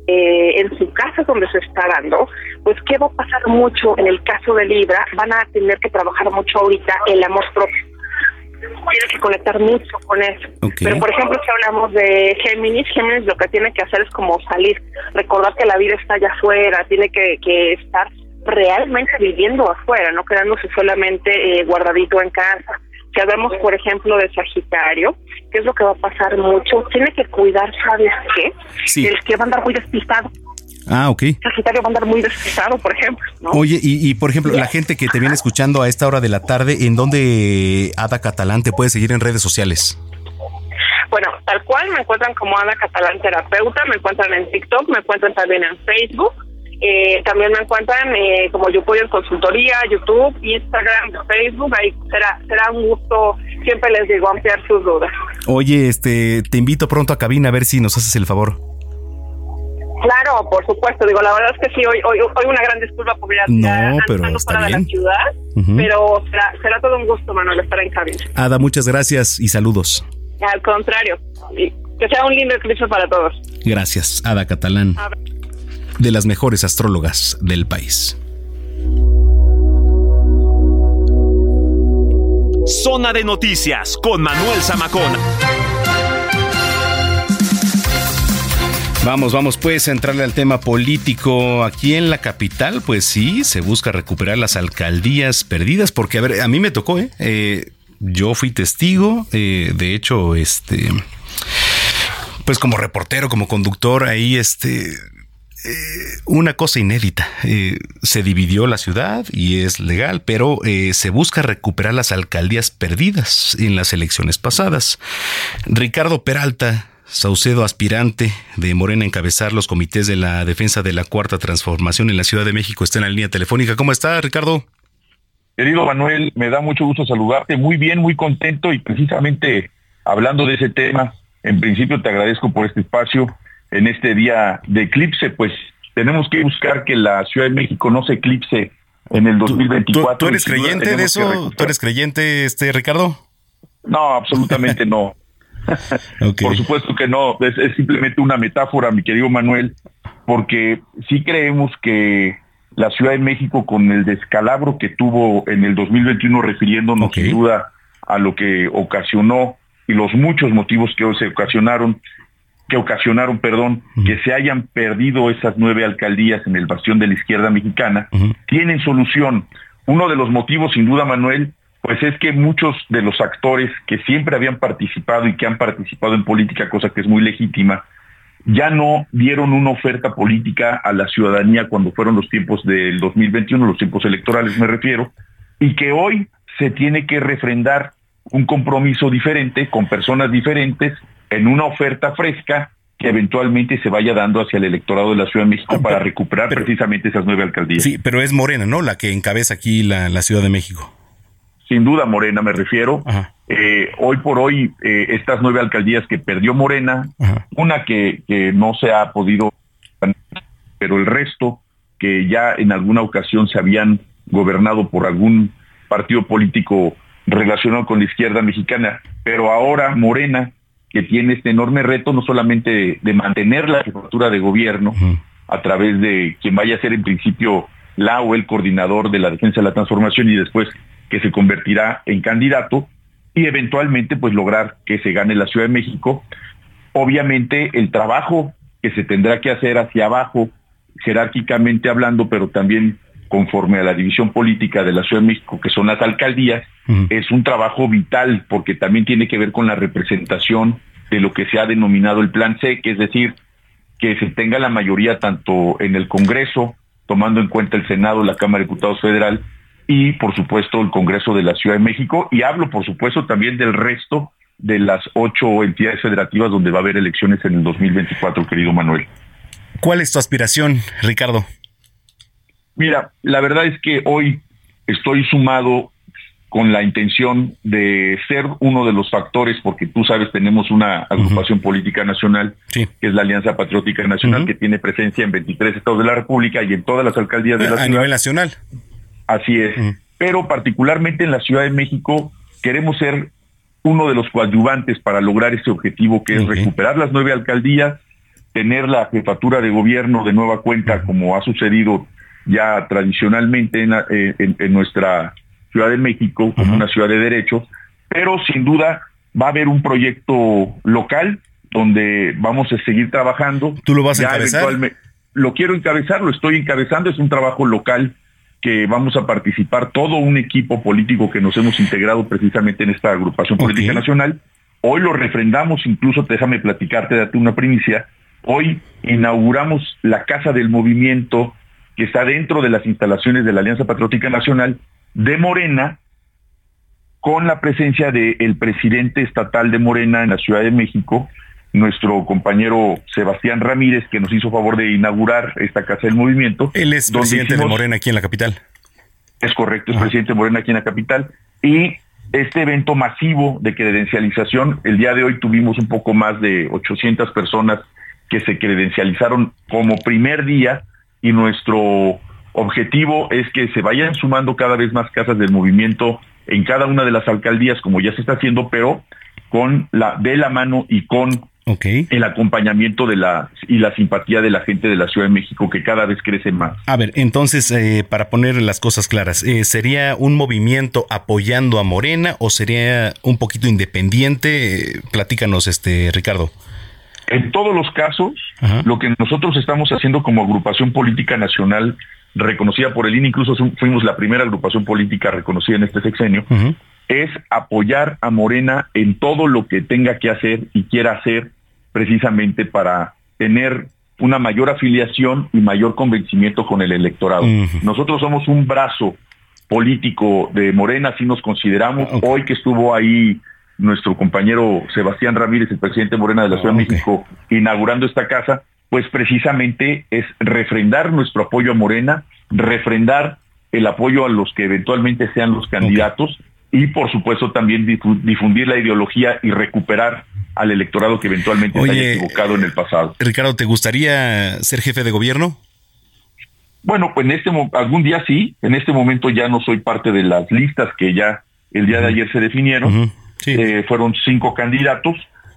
L: eh, en su casa donde se está dando, pues qué va a pasar mucho en el caso de Libra, van a tener que trabajar mucho ahorita el amor propio tiene que conectar mucho con eso. Pero, por ejemplo, si hablamos de Géminis, Géminis lo que tiene que hacer es como salir, recordar que la vida está allá afuera, tiene que, que estar realmente viviendo afuera, no quedándose solamente eh, guardadito en casa. Si hablamos, por ejemplo, de Sagitario, ¿qué es lo que va a pasar mucho? Tiene que cuidar, ¿sabes qué? El que va a andar muy despistado.
A: Ah, ok.
L: Sagitario va a andar muy despistado, por ejemplo.
A: Oye, y, por ejemplo, la gente que te viene escuchando a esta hora de la tarde, ¿en dónde Ada Catalán te puede seguir en redes sociales?
L: Bueno, tal cual me encuentran como Ada Catalán Terapeuta, me encuentran en TikTok, me encuentran también en Facebook. Eh, también me encuentran eh, como yo en consultoría, YouTube, Instagram, Facebook. Ahí será, será un gusto, siempre les digo, ampliar sus dudas.
A: Oye, este, te invito pronto a cabina a ver si nos haces el favor.
L: Claro, por supuesto. Digo, la verdad es que sí, hoy, hoy, hoy una gran disculpa por ir a
A: no, pero está
L: fuera
A: bien.
L: de la ciudad, pero será, será, todo un gusto, Manuel, estar en cabina.
A: Ada, muchas gracias y saludos.
L: Al contrario, que sea un lindo eclipse para todos.
A: Gracias, Ada Catalán, de las mejores astrólogas del país.
D: Zona de noticias con Manuel Zamacona.
A: Vamos, vamos pues a entrarle al tema político. Aquí en la capital, pues sí, se busca recuperar las alcaldías perdidas, porque a ver, a mí me tocó, ¿eh? eh yo fui testigo, eh, de hecho, este, pues como reportero, como conductor, ahí este, eh, una cosa inédita. se dividió la ciudad y es legal, pero se busca recuperar las alcaldías perdidas en las elecciones pasadas. Ricardo Peralta, Saucedo, aspirante de Morena, encabezar los comités de la defensa de la cuarta transformación en la Ciudad de México, está en la línea telefónica. ¿Cómo está, Ricardo?
M: Querido Manuel, me da mucho gusto saludarte. Muy bien, muy contento y precisamente hablando de ese tema, en principio te agradezco por este espacio en este día de eclipse, pues tenemos que buscar que la Ciudad de México no se eclipse en el 2024.
A: ¿Tú, eres creyente de eso? ¿Tú eres creyente, este Ricardo?
M: No, absolutamente no. Por supuesto que no, es, simplemente una metáfora, mi querido Manuel, porque sí creemos que la Ciudad de México con el descalabro que tuvo en el 2021, refiriéndonos sin duda a lo que ocasionó y los muchos motivos que hoy se ocasionaron, que ocasionaron, perdón, que se hayan perdido esas nueve alcaldías en el bastión de la izquierda mexicana, tienen solución. Uno de los motivos, sin duda, Manuel, pues es que muchos de los actores que siempre habían participado y que han participado en política, cosa que es muy legítima, ya no dieron una oferta política a la ciudadanía cuando fueron los tiempos del 2021, los tiempos electorales me refiero, y que hoy se tiene que refrendar un compromiso diferente con personas diferentes en una oferta fresca que eventualmente se vaya dando hacia el electorado de la Ciudad de México para recuperar precisamente esas nueve alcaldías.
A: Sí, pero es Morena, ¿no? La que encabeza aquí la, Ciudad de México.
M: Sin duda, Morena me refiero. Eh, hoy por hoy, eh, estas nueve alcaldías que perdió Morena, una que, que no se ha podido, pero el resto que ya en alguna ocasión se habían gobernado por algún partido político relacionado con la izquierda mexicana, pero ahora Morena que tiene este enorme reto no solamente de, mantener la jefatura de gobierno a través de quien vaya a ser en principio la o el coordinador de la defensa de la transformación y después que se convertirá en candidato y eventualmente pues lograr que se gane la Ciudad de México. Obviamente el trabajo que se tendrá que hacer hacia abajo, jerárquicamente hablando, pero también conforme a la división política de la Ciudad de México, que son las alcaldías, es un trabajo vital porque también tiene que ver con la representación de lo que se ha denominado el Plan C, que es decir, que se tenga la mayoría tanto en el Congreso, tomando en cuenta el Senado, la Cámara de Diputados Federal y, por supuesto, el Congreso de la Ciudad de México. Y hablo, por supuesto, también del resto de las ocho entidades federativas donde va a haber elecciones en el 2024, querido Manuel.
A: ¿Cuál es tu aspiración, Ricardo?
M: Mira, la verdad es que hoy estoy sumado con la intención de ser uno de los factores, porque tú sabes, tenemos una agrupación política nacional, que es la Alianza Patriótica Nacional, que tiene presencia en 23 estados de la República y en todas las alcaldías de la ciudad.
A: A nivel nacional.
M: Así es. Pero particularmente en la Ciudad de México queremos ser uno de los coadyuvantes para lograr este objetivo, que es recuperar las nueve alcaldías, tener la jefatura de gobierno de nueva cuenta, como ha sucedido ya tradicionalmente eh, en, nuestra Ciudad de México como una ciudad de derecho, pero sin duda va a haber un proyecto local donde vamos a seguir trabajando.
A: ¿Tú lo vas a encabezar?
M: Lo quiero encabezar, lo estoy encabezando, es un trabajo local que vamos a participar todo un equipo político que nos hemos integrado precisamente en esta agrupación política nacional. Hoy lo refrendamos, incluso déjame platicarte, date una primicia. Hoy inauguramos la Casa del Movimiento que está dentro de las instalaciones de la Alianza Patriótica Nacional de Morena, con la presencia del presidente estatal de Morena en la Ciudad de México, nuestro compañero Sebastián Ramírez, que nos hizo favor de inaugurar esta Casa del Movimiento.
A: Él es presidente de Morena aquí en la capital.
M: Es correcto, es presidente de Morena aquí en la capital. Y este evento masivo de credencialización, el día de hoy tuvimos un poco más de 800 personas que se credencializaron como primer día y nuestro objetivo es que se vayan sumando cada vez más casas del movimiento en cada una de las alcaldías, como ya se está haciendo, pero con la de la mano y con el acompañamiento de la y la simpatía de la gente de la Ciudad de México que cada vez crece más.
A: A ver, entonces eh, para poner las cosas claras, eh, ¿sería un movimiento apoyando a Morena o sería un poquito independiente? platícanos, este Ricardo.
M: En todos los casos, lo que nosotros estamos haciendo como agrupación política nacional reconocida por el INE, incluso fuimos la primera agrupación política reconocida en este sexenio, es apoyar a Morena en todo lo que tenga que hacer y quiera hacer precisamente para tener una mayor afiliación y mayor convencimiento con el electorado. Nosotros somos un brazo político de Morena, así nos consideramos. Hoy que estuvo ahí nuestro compañero Sebastián Ramírez, el presidente Morena de la Ciudad de México, inaugurando esta casa, pues precisamente es refrendar nuestro apoyo a Morena, refrendar el apoyo a los que eventualmente sean los candidatos y por supuesto también difundir la ideología y recuperar al electorado que eventualmente se haya equivocado en el pasado.
A: Ricardo, ¿te gustaría ser jefe de gobierno?
M: Bueno, pues en este algún día sí, en este momento ya no soy parte de las listas que ya el día de ayer se definieron. Eh, fueron cinco candidatos,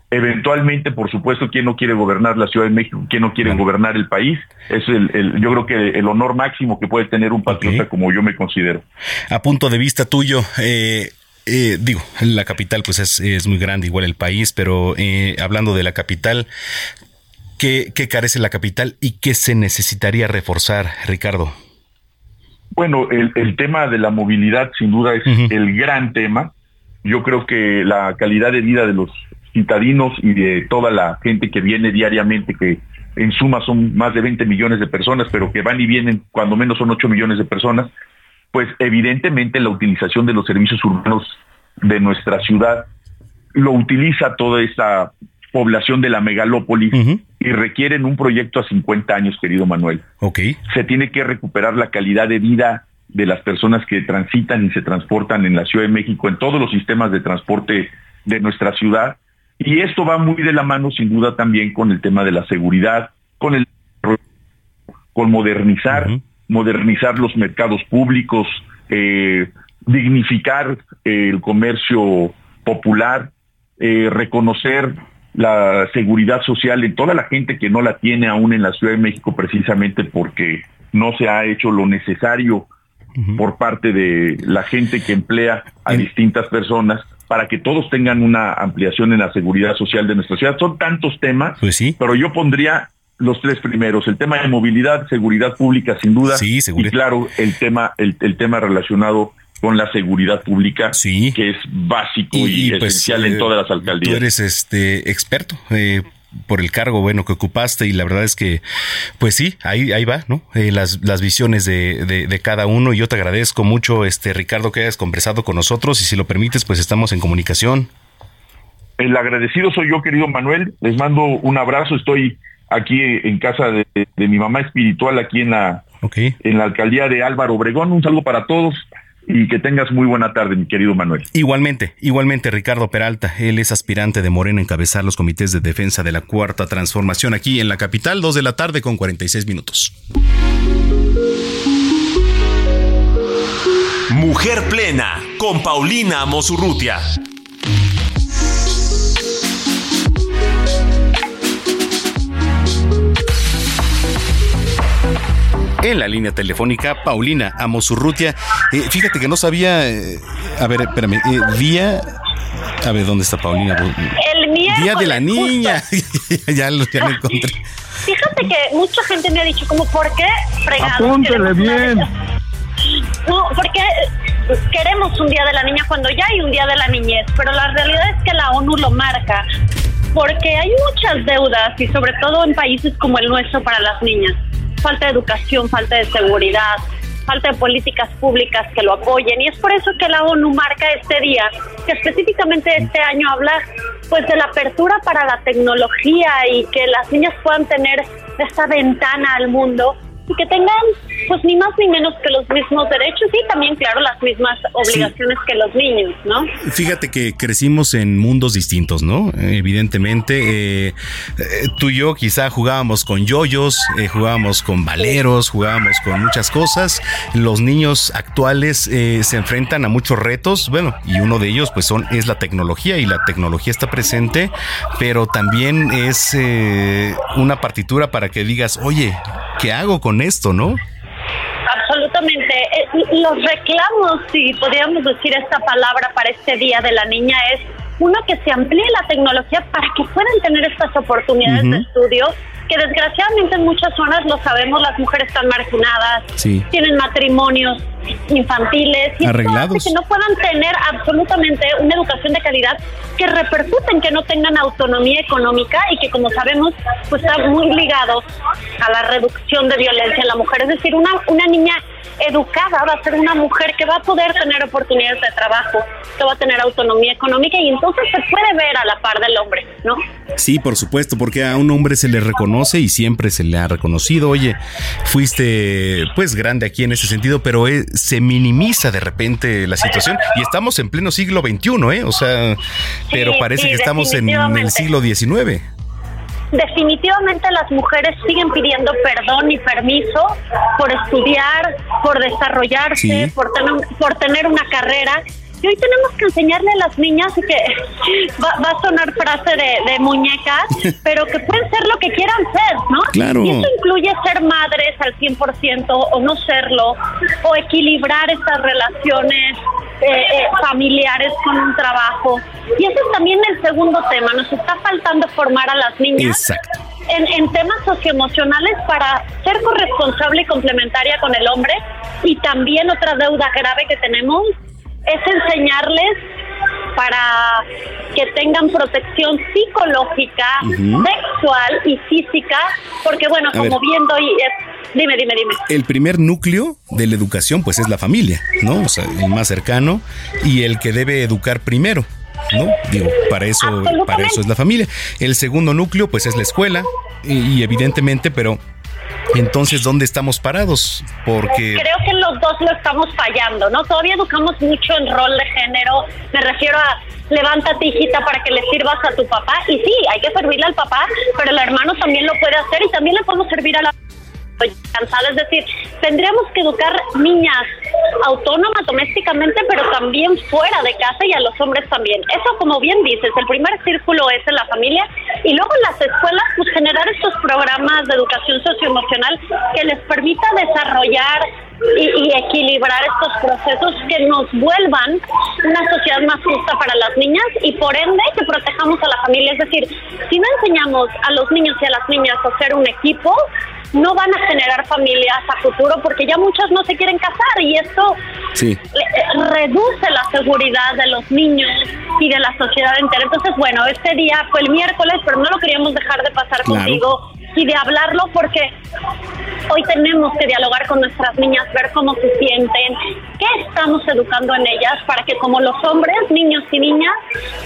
M: Eventualmente, por supuesto, ¿quién no quiere gobernar la Ciudad de México? ¿Quién no quiere gobernar el país? Es el, el, yo creo que el honor máximo que puede tener un patriota como yo me considero.
A: A punto de vista tuyo, eh, eh, digo, la capital pues es, es, muy grande, igual el país, pero eh, hablando de la capital, ¿qué, ¿qué, carece la capital y qué se necesitaría reforzar, Ricardo?
M: Bueno, el, el tema de la movilidad sin duda es uh -huh. el gran tema. Yo creo que la calidad de vida de los citadinos y de toda la gente que viene diariamente, que en suma son más de 20 millones de personas, pero que van y vienen cuando menos son 8 millones de personas, pues evidentemente la utilización de los servicios urbanos de nuestra ciudad lo utiliza toda esa población de la megalópolis uh -huh. y requieren un proyecto a 50 años, querido Manuel.
A: Okay.
M: Se tiene que recuperar la calidad de vida de las personas que transitan y se transportan en la Ciudad de México, en todos los sistemas de transporte de nuestra ciudad, y esto va muy de la mano, sin duda, también con el tema de la seguridad, con el con modernizar, uh -huh. Modernizar los mercados públicos, eh, dignificar eh, el comercio popular, eh, reconocer la seguridad social en toda la gente que no la tiene aún en la Ciudad de México precisamente porque no se ha hecho lo necesario uh -huh. por parte de la gente que emplea a distintas personas para que todos tengan una ampliación en la seguridad social de nuestra ciudad. Son tantos temas,
A: pues sí.
M: pero yo pondría los tres primeros, el tema de movilidad, seguridad pública sin duda,
A: sí,
M: y claro, el tema, el, el tema relacionado con la seguridad pública,
A: sí.
M: que es básico y, y pues, esencial eh, en todas las alcaldías.
A: Tú eres este experto, eh, por el cargo bueno que ocupaste y la verdad es que pues sí ahí ahí va no eh, las, las visiones de, de, de, cada uno. Y yo te agradezco mucho este Ricardo que hayas conversado con nosotros y si lo permites pues estamos en comunicación.
M: El agradecido soy yo querido Manuel. Les mando un abrazo. Estoy aquí en casa de, de mi mamá espiritual aquí en la
A: okay.
M: en la alcaldía de Álvaro Obregón un saludo para todos y que tengas muy buena tarde, mi querido Manuel.
A: Igualmente, igualmente Ricardo Peralta, él es aspirante de Morena a encabezar los comités de defensa de la Cuarta Transformación aquí en la capital, dos de la tarde con 46 minutos.
D: Mujer Plena con Paulina Mosurrutia.
A: En la línea telefónica Paulina Amosurrutia. Eh, fíjate que no sabía, eh, a ver, espérame, eh, día, a ver, ¿dónde está Paulina?
N: El miércoles.
A: Día de la niña. ya, lo, ya lo encontré.
N: Fíjate que mucha gente me ha dicho como, ¿por qué fregados?
M: Apúntele bien.
N: No, porque queremos un día de la niña cuando ya hay un día de la niñez, pero la realidad es que la ONU lo marca porque hay muchas deudas y sobre todo en países como el nuestro para las niñas falta de educación, falta de seguridad, falta de políticas públicas que lo apoyen. Y es por eso que la ONU marca este día, que específicamente este año habla pues de la apertura para la tecnología y que las niñas puedan tener esta ventana al mundo y que tengan pues ni más ni menos que los mismos derechos y también claro las mismas obligaciones sí. que los niños, ¿no?
A: Fíjate que crecimos en mundos distintos, ¿no? Evidentemente, eh, tú y yo quizá jugábamos con yoyos, eh, jugábamos con valeros, jugábamos con muchas cosas. Los niños actuales eh, se enfrentan a muchos retos, bueno, y uno de ellos pues son es la tecnología y la tecnología está presente, pero también es eh, una partitura para que digas, oye, ¿qué hago con esto, no?
N: Absolutamente. Los reclamos, si podríamos decir esta palabra para este Día de la Niña, es uno que se amplíe la tecnología para que puedan tener estas oportunidades uh -huh. de estudio que desgraciadamente en muchas zonas, lo sabemos, las mujeres están marginadas,
A: sí.
N: tienen matrimonios infantiles y
A: Arreglados.
N: que no puedan tener absolutamente una educación de calidad que repercuten que no tengan autonomía económica y que como sabemos pues está muy ligado a la reducción de violencia en la mujer es decir una una niña educada va a ser una mujer que va a poder tener oportunidades de trabajo que va a tener autonomía económica y entonces se puede ver a la par del hombre no
A: sí por supuesto porque a un hombre se le reconoce y siempre se le ha reconocido oye fuiste pues grande aquí en ese sentido pero es se minimiza de repente la situación y estamos en pleno siglo XXI, ¿eh? O sea, sí, pero parece
N: sí,
A: que estamos en el siglo XIX.
N: Definitivamente las mujeres siguen pidiendo perdón y permiso por estudiar, por desarrollarse, sí. por, tener, por tener una carrera Y hoy tenemos que enseñarle a las niñas que va, a sonar frase de, muñecas, pero que pueden ser lo que quieran ser, ¿no?
A: Claro.
N: Y eso incluye ser madres al 100% o no serlo, o equilibrar estas relaciones eh, eh, familiares con un trabajo. Y ese es también el segundo tema, nos está faltando formar a las niñas. En, en, temas socioemocionales para ser corresponsable y complementaria con el hombre. Y también otra deuda grave que tenemos es enseñarles para que tengan protección psicológica, sexual y física, porque bueno, como viendo y dime, dime, dime.
A: El primer núcleo de la educación pues es la familia, ¿no? O sea, el más cercano y el que debe educar primero. ¿no? Digo, para eso, para eso es la familia. El segundo núcleo, pues es la escuela, y evidentemente, pero entonces, ¿dónde estamos parados? Porque...
N: Creo que los dos lo estamos fallando, ¿no? Todavía educamos mucho en rol de género. Me refiero a levántate hijita para que le sirvas a tu papá. Y sí, hay que servirle al papá, pero el hermano también lo puede hacer y también le podemos servir a la cansada, es decir, tendríamos que educar niñas autónomas domésticamente, pero también fuera de casa y a los hombres también. Eso, como bien dices, el primer círculo es en la familia y luego en las escuelas, pues generar estos programas de educación socioemocional que les permita desarrollar y, equilibrar estos procesos que nos vuelvan una sociedad más justa para las niñas y por ende que protejamos a la familia. Es decir, si no enseñamos a los niños y a las niñas a ser un equipo, no van a generar familias a futuro porque ya muchas no se quieren casar y esto eh, reduce la seguridad de los niños y de la sociedad entera. Entonces, bueno, este día fue el miércoles, pero no lo queríamos dejar de pasar contigo y de hablarlo porque hoy tenemos que dialogar con nuestras niñas, ver cómo se sienten, qué estamos educando en ellas para que como los hombres, niños y niñas,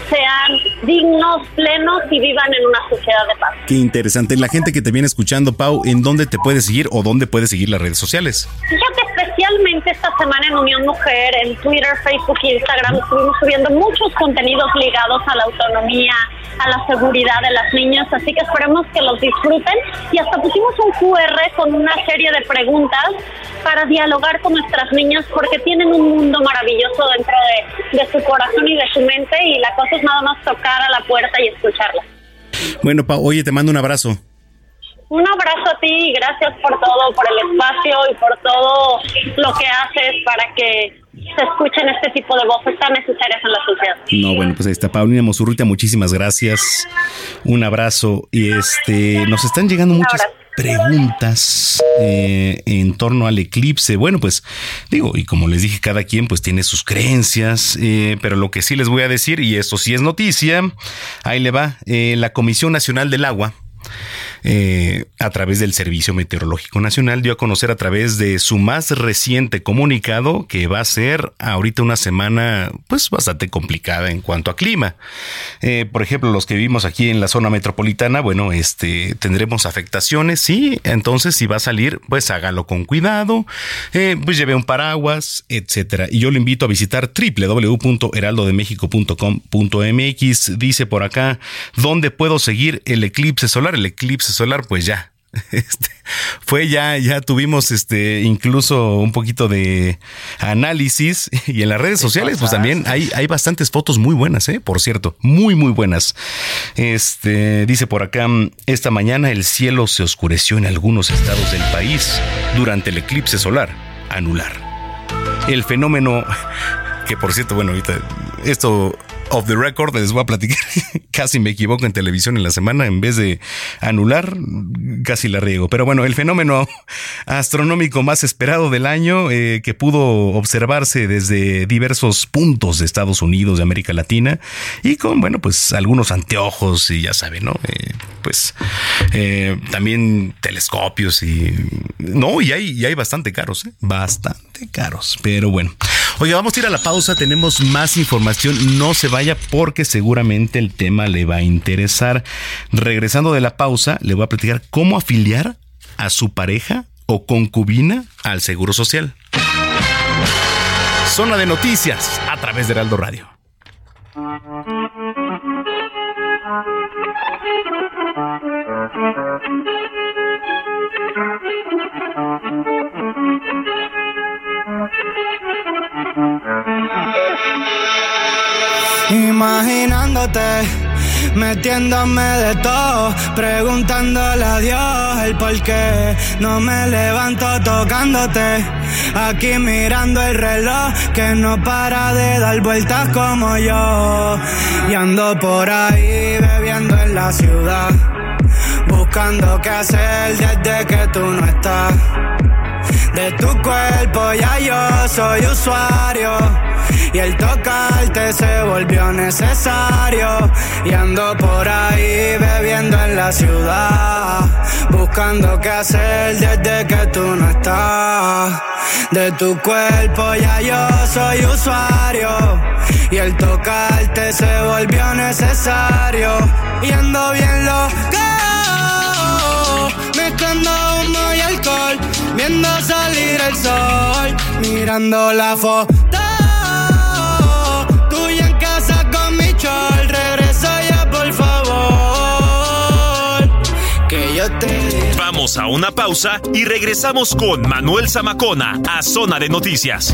N: sean dignos, plenos y vivan en una sociedad de paz.
A: Qué interesante. La gente que te viene escuchando, Pau, ¿en dónde te puede seguir o dónde puede seguir las redes sociales?
N: Fíjate, especialmente esta semana en Unión Mujer, en Twitter, Facebook y Instagram, estuvimos subiendo muchos contenidos ligados a la autonomía, a la seguridad de las niñas, así que esperemos que los disfruten y hasta pusimos un QR con una serie de preguntas para dialogar con nuestras niñas porque tienen un mundo maravilloso dentro de, de su corazón y de su mente y la cosa es nada más tocar a la puerta y escucharla.
A: Bueno, Pau, oye, te mando un abrazo.
N: Un abrazo a ti y gracias por todo, por el espacio y por todo lo que haces para que se escuchen este tipo de voces tan necesarias en la sociedad.
A: No, bueno, pues ahí está Paulina Mosurrutia, muchísimas gracias. Un abrazo y este nos están llegando muchas preguntas eh, en torno al eclipse. Bueno, pues digo, y como les dije, cada quien pues tiene sus creencias, eh, pero lo que sí les voy a decir, y esto sí es noticia, ahí le va, eh, la Comisión Nacional del Agua eh, a través del Servicio Meteorológico Nacional, dio a conocer a través de su más reciente comunicado que va a ser ahorita una semana pues bastante complicada en cuanto a clima. Eh, por ejemplo, los que vivimos aquí en la zona metropolitana, bueno, este tendremos afectaciones, sí, entonces si va a salir, pues hágalo con cuidado, eh, pues lleve un paraguas, etcétera. Y yo lo invito a visitar www.heraldodemexico.com.mx. Dice por acá, ¿dónde puedo seguir el eclipse solar? El eclipse solar, pues ya. Este, fue ya, ya tuvimos este incluso un poquito de análisis y en las redes sociales, pues también hay, hay bastantes fotos muy buenas, eh, por cierto, muy, muy buenas. Este dice por acá: esta mañana el cielo se oscureció en algunos estados del país durante el eclipse solar anular. El fenómeno que por cierto, bueno, ahorita esto of the record, les voy a platicar. casi me equivoco en televisión en la semana. En vez de anular, casi la riego. Pero bueno, el fenómeno astronómico más esperado del año, eh, que pudo observarse desde diversos puntos de Estados Unidos, de América Latina, y con, bueno, pues algunos anteojos y ya saben, ¿no? Eh, pues eh, también telescopios y... No, y hay, y hay bastante caros, ¿eh? Bastante caros. Pero bueno. Oye, vamos a ir a la pausa. Tenemos más información. No se vaya porque seguramente el tema le va a interesar. Regresando de la pausa, le voy a platicar cómo afiliar a su pareja o concubina al Seguro Social. Zona de noticias a través de Heraldo Radio.
O: Imaginándote, metiéndome de todo, preguntándole a Dios el por qué. No me levanto tocándote, aquí mirando el reloj que no para de dar vueltas como yo. Y ando por ahí bebiendo en la ciudad, buscando qué hacer desde que tú no estás. De tu cuerpo ya yo soy usuario. Y el tocarte se volvió necesario. Y ando por ahí bebiendo en la ciudad. Buscando qué hacer desde que tú no estás. De tu cuerpo ya yo soy usuario. Y el tocarte se volvió necesario. Y ando bien loco. Mezclando humo y alcohol. Viendo salir el sol. Mirando la foto. Tuya en casa con mi chol. Regresa ya, por favor. Que yo te.
D: Vamos a una pausa y regresamos con Manuel Zamacona a Zona de Noticias.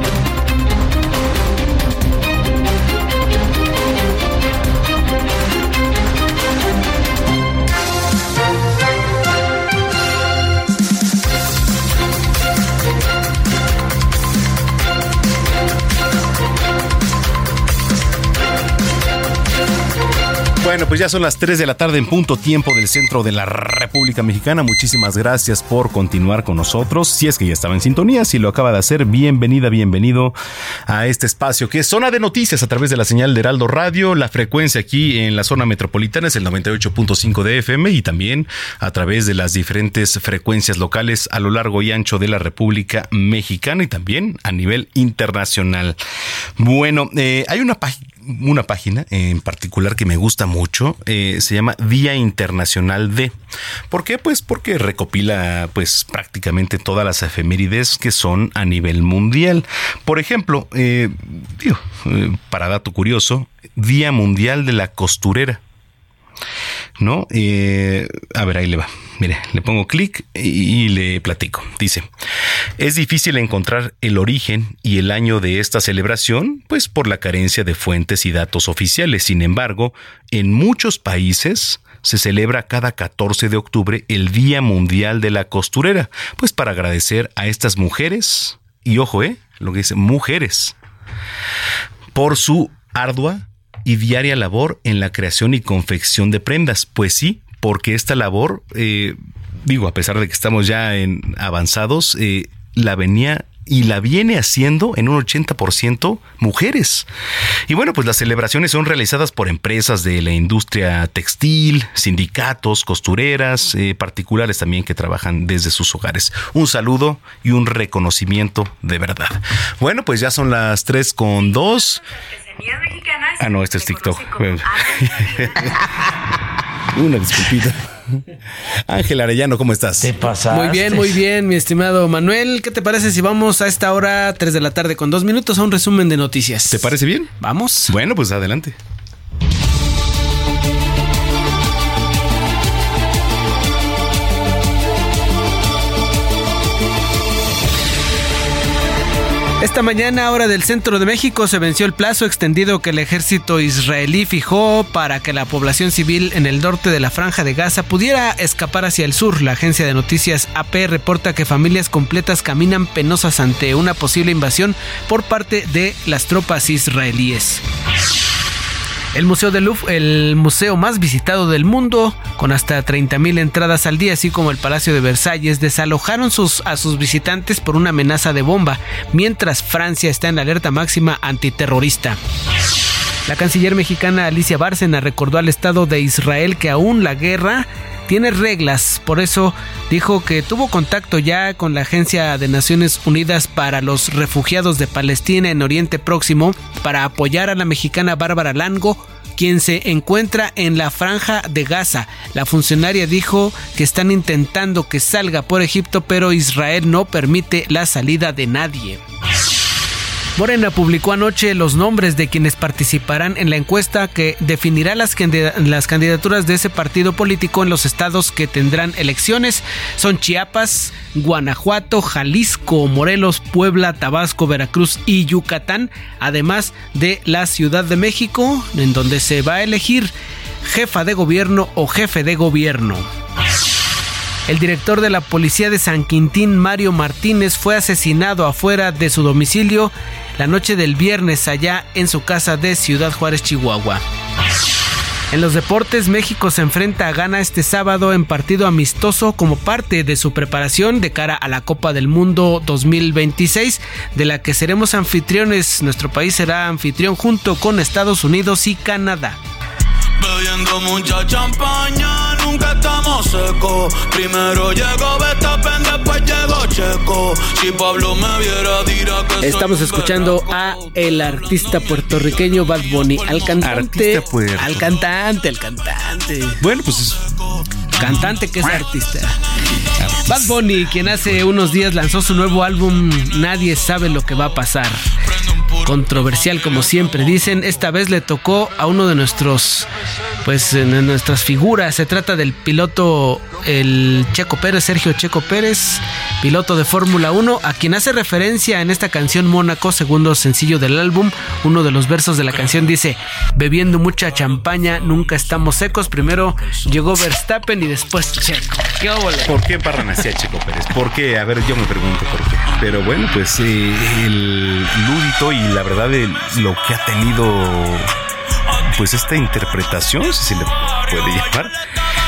A: Bueno, pues ya son las 3 de la tarde en punto tiempo del centro de la República Mexicana. Muchísimas gracias por continuar con nosotros. Si es que ya estaba en sintonía, si lo acaba de hacer, bienvenida, bienvenido a este espacio que es Zona de Noticias a través de la señal de Heraldo Radio. La frecuencia aquí en la zona metropolitana es el 98.5 de FM y también a través de las diferentes frecuencias locales a lo largo y ancho de la República Mexicana y también a nivel internacional. Bueno, eh, hay una página una página en particular que me gusta mucho, eh, se llama Día Internacional de. ¿Por qué? Pues porque recopila pues prácticamente todas las efemérides que son a nivel mundial. Por ejemplo, eh, eh, para dato curioso, Día Mundial de la Costurera. ¿No? a ver, ahí le va. Mire, le pongo clic y le platico. Dice, es difícil encontrar el origen y el año de esta celebración, pues por la carencia de fuentes y datos oficiales. Sin embargo, en muchos países se celebra cada 14 de octubre el Día Mundial de la Costurera, pues para agradecer a estas mujeres, y ojo, eh, lo que dice mujeres, por su ardua y diaria labor en la creación y confección de prendas. Pues sí, porque esta labor, eh, digo, a pesar de que estamos ya en avanzados, eh, la venía y la viene haciendo en un 80% mujeres. Y bueno, pues las celebraciones son realizadas por empresas de la industria textil, sindicatos, costureras, eh, particulares también que trabajan desde sus hogares. Un saludo y un reconocimiento de verdad. Bueno, pues ya son las 3 con 2. Ah, no, este es TikTok. Una disculpita. Ángel Arellano, ¿cómo estás?
B: Te Muy bien, muy bien, mi estimado Manuel. ¿Qué te parece si vamos a esta hora, 3 de la tarde, con dos minutos, a un resumen de noticias?
A: ¿Te parece bien?
B: Vamos.
A: Bueno, pues adelante.
B: Esta mañana, hora del centro de México, se venció el plazo extendido que el ejército israelí fijó para que la población civil en el norte de la franja de Gaza pudiera escapar hacia el sur. La agencia de noticias AP reporta que familias completas caminan penosas ante una posible invasión por parte de las tropas israelíes. El Museo del Louvre, el museo más visitado del mundo, con hasta 30.000 entradas al día, así como el Palacio de Versalles, desalojaron a sus visitantes por una amenaza de bomba, mientras Francia está en alerta máxima antiterrorista. La canciller mexicana Alicia Bárcena recordó al Estado de Israel que aún la guerra tiene reglas, por eso dijo que tuvo contacto ya con la Agencia de Naciones Unidas para los Refugiados de Palestina en Oriente Próximo para apoyar a la mexicana Bárbara Lango quien se encuentra en la franja de Gaza. La funcionaria dijo que están intentando que salga por Egipto, pero Israel no permite la salida de nadie. Morena publicó anoche los nombres de quienes participarán en la encuesta que definirá las, candidaturas de ese partido político en los estados que tendrán elecciones. Son Chiapas, Guanajuato, Jalisco, Morelos, Puebla, Tabasco, Veracruz y Yucatán, además de la Ciudad de México, en donde se va a elegir jefa de gobierno o jefe de gobierno. El director de la policía de San Quintín, Mario Martínez, fue asesinado afuera de su domicilio la noche del viernes allá en su casa de Ciudad Juárez, Chihuahua. En los deportes, México se enfrenta a Ghana este sábado en partido amistoso como parte de su preparación de cara a la Copa del Mundo 2026, de la que seremos anfitriones. Nuestro país será anfitrión junto con Estados Unidos y Canadá.
P: Bebiendo mucha champaña, nunca estamos secos. Primero llegó Betapen, después llegó Checo. Si Pablo me viera, dirá que
B: Estamos escuchando a el artista puertorriqueño Bad Bunny, al cantante, al cantante, al cantante.
A: Bueno, pues es
B: cantante que es artista. Bad Bunny, quien hace unos días lanzó su nuevo álbum Nadie sabe lo que va a pasar. Controversial como siempre dicen, esta vez le tocó a uno de nuestros pues en nuestras figuras. Se trata del piloto el Checo Pérez, Sergio Checo Pérez, piloto de Fórmula 1, a quien hace referencia en esta canción Mónaco, segundo sencillo del álbum. Uno de los versos de la canción dice, bebiendo mucha champaña, nunca estamos secos. Primero llegó Verstappen y después Checo. ¿Qué
A: ¿Por qué hacia Checo Pérez? ¿Por qué? A ver, yo me pregunto por qué. Pero bueno, pues eh, el lúdito y la verdad de lo que ha tenido pues esta interpretación, si se le puede llamar,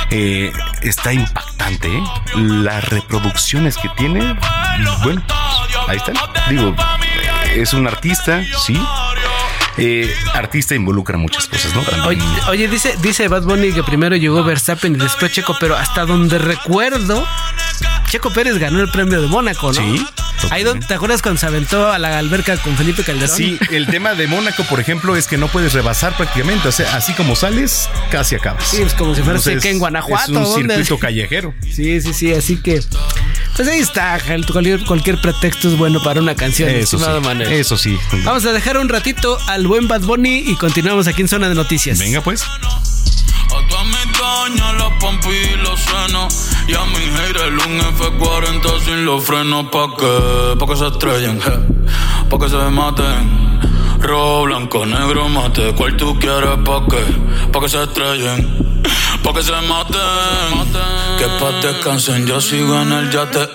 A: eh, está impactante. ¿eh? Las reproducciones que tiene, bueno, ahí están. Digo, es un artista, sí. Eh, artista involucra muchas cosas, ¿no?
B: Oye, dice, dice Bad Bunny que primero llegó Verstappen y después Checo, pero hasta donde recuerdo, Checo Pérez ganó el premio de Mónaco, ¿no?
A: Sí.
B: Ahí ¿Te acuerdas cuando se aventó a la alberca con Felipe Calderón?
A: Sí, el tema de Mónaco, por ejemplo, es que no puedes rebasar prácticamente. O sea, así como sales, casi acabas.
B: Sí, es como si fuera que en Guanajuato.
A: Es un circuito callejero.
B: Sí, sí, sí. Así que, pues ahí está. Cualquier, pretexto es bueno para una canción.
A: Eso sí. Eso sí.
B: Vamos a dejar un ratito al buen Bad Bunny y continuamos aquí en Zona de Noticias.
A: Venga, pues.
P: A caña, la pompa y los senos. Y a mi haters un F40 sin los frenos. ¿Pa' qué? Pa' que se estrellen. Pa' que se maten. Rojo, blanco, negro, mate. ¿Cuál tú quieres? ¿Pa' qué? Pa' que se estrellen. Pa' que se maten. Que pa' descansen, yo sigo en el yate.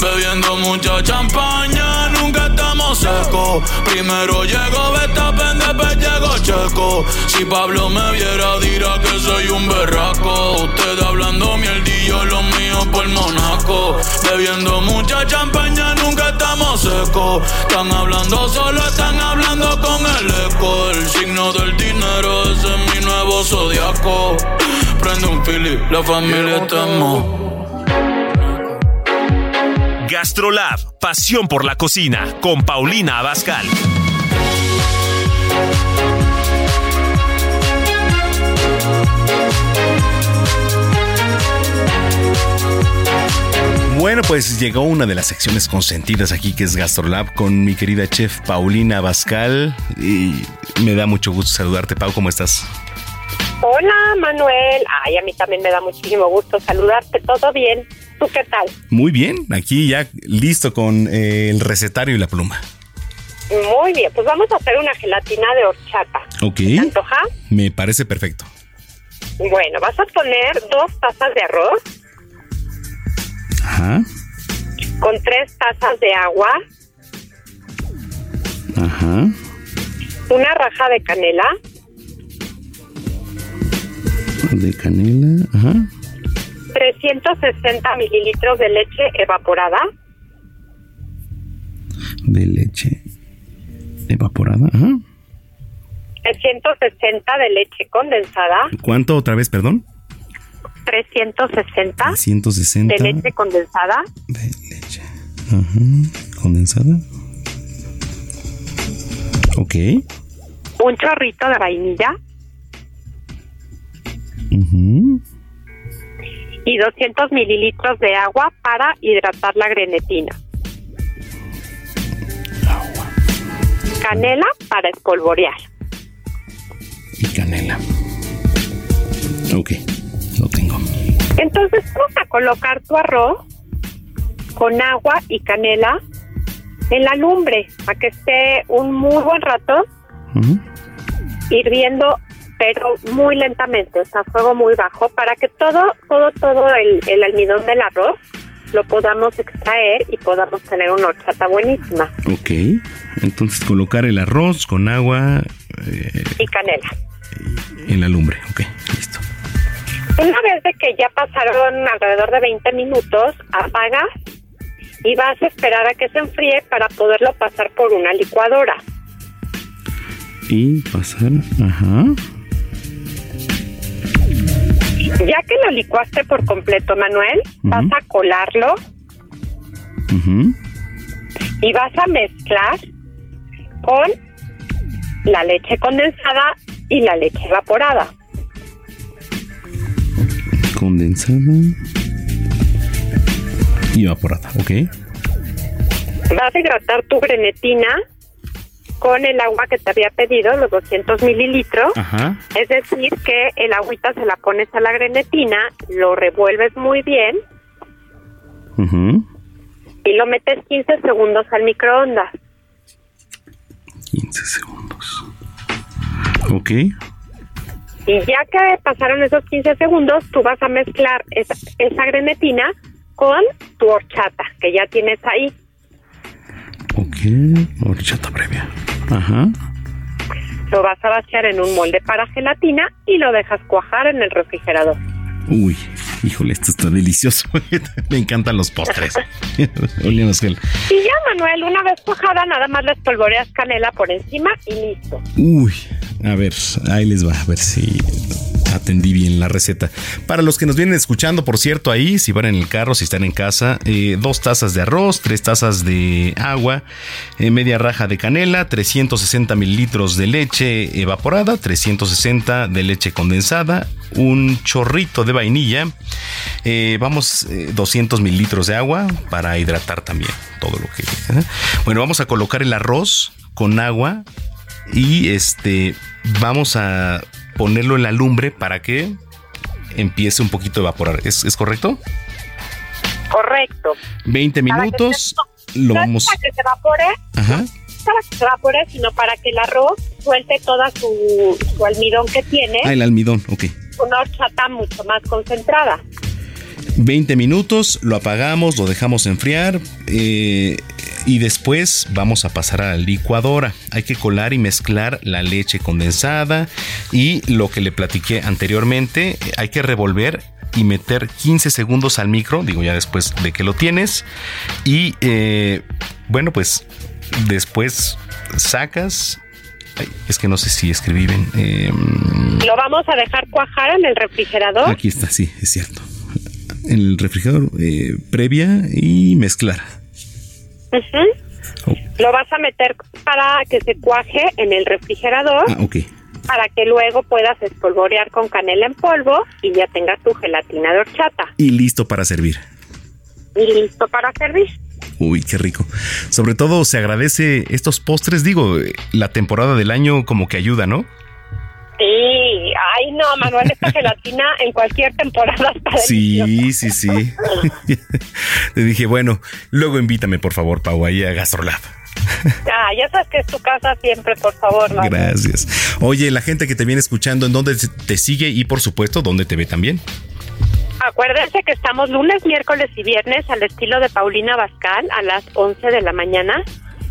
P: Bebiendo mucha champaña, nunca estamos secos. Primero llego Betapen, después llego Checo. Si Pablo me viera, dirá que soy un berraco. Usted hablando mierdillo, lo mío por Monaco. Bebiendo mucha champaña, nunca estamos secos. Están hablando solo, están hablando con el eco. El signo del dinero, ese es mi nuevo zodiaco. Prende un fili, la familia estamos.
D: Gastrolab, pasión por la cocina, con Paulina Abascal.
A: Bueno, pues llegó una de las secciones consentidas aquí que es Gastrolab con mi querida chef Paulina Abascal y me da mucho gusto saludarte, Pau, ¿cómo estás?
Q: Hola, Manuel. Ay, a mí también me da muchísimo gusto saludarte. ¿Todo bien? ¿Tú qué tal?
A: Muy bien, aquí ya listo con eh, el recetario y la pluma.
Q: Muy bien, pues vamos a hacer una gelatina de horchata.
A: Ok.
Q: ¿Te antoja?
A: Me parece perfecto.
Q: Bueno, vas a poner dos tazas de arroz.
A: Ajá.
Q: Con tres tazas de agua.
A: Ajá.
Q: Una raja de canela.
A: De canela, ajá.
Q: 360 mililitros de leche evaporada.
A: De leche evaporada, ajá.
Q: 360 de leche condensada.
A: ¿Cuánto otra vez, perdón?
Q: 360
A: 160
Q: de leche condensada.
A: Ajá. Condensada. Ok.
Q: Un chorrito de vainilla. Y 200 mililitros de agua para hidratar la grenetina. Canela para espolvorear.
A: Y canela. Ok, lo tengo.
Q: Entonces vamos a colocar tu arroz con agua y canela en la lumbre para que esté un muy buen rato hirviendo pero muy lentamente, o sea, fuego muy bajo, para que todo, todo, todo el, el almidón del arroz lo podamos extraer y podamos tener una horchata buenísima.
A: Ok. Entonces colocar el arroz con agua eh,
Q: Y canela.
A: en la lumbre. Ok.
Q: Una vez de que ya pasaron alrededor de 20 minutos, apagas y vas a esperar a que se enfríe para poderlo pasar por una licuadora.
A: Y pasar. Ajá.
Q: Ya que lo licuaste por completo, Manuel, vas a colarlo y vas a mezclar con la leche condensada y la leche evaporada.
A: Condensada. Y evaporada. Ok.
Q: Vas a hidratar tu grenetina con el agua que te había pedido, los 200 mililitros.
A: Ajá.
Q: Es decir, que el agüita se la pones a la grenetina, lo revuelves muy bien y lo metes 15 segundos al microondas.
A: 15 segundos. Ok.
Q: Y ya que pasaron esos 15 segundos, tú vas a mezclar esa, esa grenetina con tu horchata que ya tienes ahí.
A: Ok. Horchata previa. Ajá.
Q: Lo vas a vaciar en un molde para gelatina y lo dejas cuajar en el refrigerador.
A: Uy, híjole, esto está delicioso. Me encantan los postres.
Q: Y ya, Manuel, una vez cuajada, nada más le espolvoreas canela por encima y listo.
A: Uy, a ver, ahí les va, a ver si atendí bien la receta. Para los que nos vienen escuchando, por cierto, ahí, si van en el carro, si están en casa, eh, dos tazas de arroz, tres tazas de agua, eh, media raja de canela, 360 mililitros de leche evaporada, 360 de leche condensada, un chorrito de vainilla, eh, vamos, eh, 200 mililitros de agua para hidratar también todo lo que... Bueno, vamos a colocar el arroz con agua y este vamos a ponerlo en la lumbre para que empiece un poquito a evaporar. ¿Es, es correcto?
Q: Correcto.
A: 20
Q: Para que
A: minutos
Q: se-
A: lo
Q: no
A: vamos...
Q: Para que se evapore,
A: Ajá.
Q: para que se evapore, sino para que el arroz suelte toda su, su almidón que tiene,
A: Ah, el almidón, ok.
Q: una horchata mucho más concentrada.
A: 20 minutos, lo apagamos, lo dejamos enfriar eh, y después vamos a pasar a la licuadora. Hay que colar y mezclar la leche condensada y lo que le platiqué anteriormente, hay que revolver y meter 15 segundos al micro, digo ya después de que lo tienes. Y eh, bueno, pues después sacas... ay, es que no sé si escribí bien. em,
Q: Lo vamos a dejar cuajar en el refrigerador.
A: Aquí está, sí, es cierto. En el refrigerador eh, previa y mezclar.
Q: Lo vas a meter para que se cuaje en el refrigerador
A: Ah, ok.
Q: para que luego puedas espolvorear con canela en polvo y ya tengas tu gelatina de horchata.
A: Y listo para servir.
Q: Y listo para servir.
A: Uy, qué rico. Sobre todo se agradece estos postres, digo, la temporada del año como que ayuda, ¿no?
Q: Sí, ay no, Manuel, esta gelatina en cualquier temporada está
A: Sí, sí, sí. Te dije, bueno, luego invítame por favor, Pau, ahí a Gastrolab.
Q: Ah, ya sabes que es tu casa siempre, por favor, Manuel.
A: Gracias. Oye, la gente que te viene escuchando, ¿en dónde te sigue? Y por supuesto, ¿dónde te ve también?
Q: Acuérdense que estamos lunes, miércoles y viernes al estilo de Paulina Bascal a las 11 de la mañana.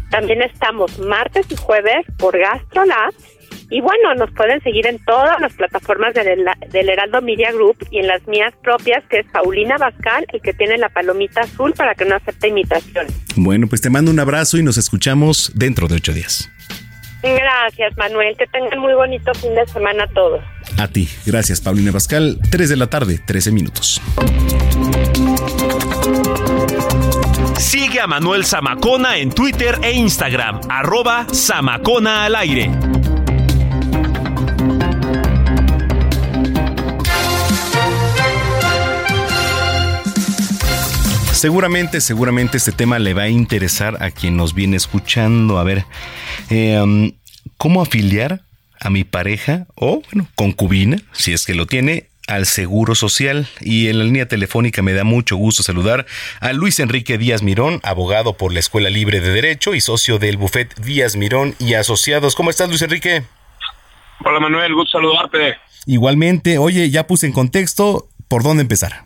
Q: También estamos martes y jueves por GastroLab Y bueno, nos pueden seguir en todas las plataformas del, del Heraldo Media Group y en las mías propias, que es Paulina Bascal, el que tiene la palomita azul para que no acepte imitaciones.
A: Bueno, pues te mando un abrazo y nos escuchamos dentro de ocho días.
Q: Gracias, Manuel. Que tengan muy bonito fin de semana todos.
A: A ti. Gracias, Paulina Pascal. 3 de la tarde, 13 minutos.
D: Sigue a Manuel Zamacona en Twitter e Instagram, arroba Zamacona al aire.
A: Seguramente, seguramente este tema le va a interesar a quien nos viene escuchando. A ver, eh, ¿cómo afiliar a mi pareja o, bueno, concubina, si es que lo tiene, al Seguro Social. Y en la línea telefónica me da mucho gusto saludar a Luis Enrique Díaz Mirón, abogado por la Escuela Libre de Derecho y socio del Buffet Díaz Mirón y Asociados. ¿Cómo estás, Luis Enrique?
R: Hola, Manuel, gusto saludarte.
A: Igualmente, oye, ya puse en contexto, ¿por dónde empezar?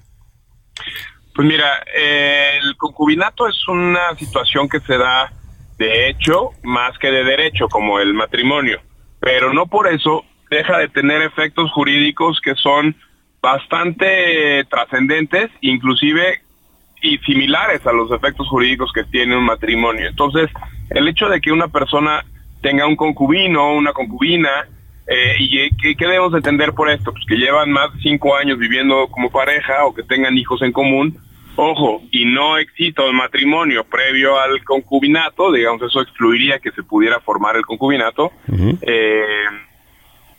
R: Pues mira, el concubinato es una situación que se da de hecho más que de derecho, como el matrimonio, pero no por eso deja de tener efectos jurídicos que son bastante trascendentes, inclusive y similares a los efectos jurídicos que tiene un matrimonio. Entonces, el hecho de que una persona tenga un concubino, una concubina, eh, ¿Y qué, qué, debemos entender por esto? Pues que llevan más de cinco años viviendo como pareja o que tengan hijos en común. Ojo, y no existe el matrimonio previo al concubinato, digamos, eso excluiría que se pudiera formar el concubinato. eh,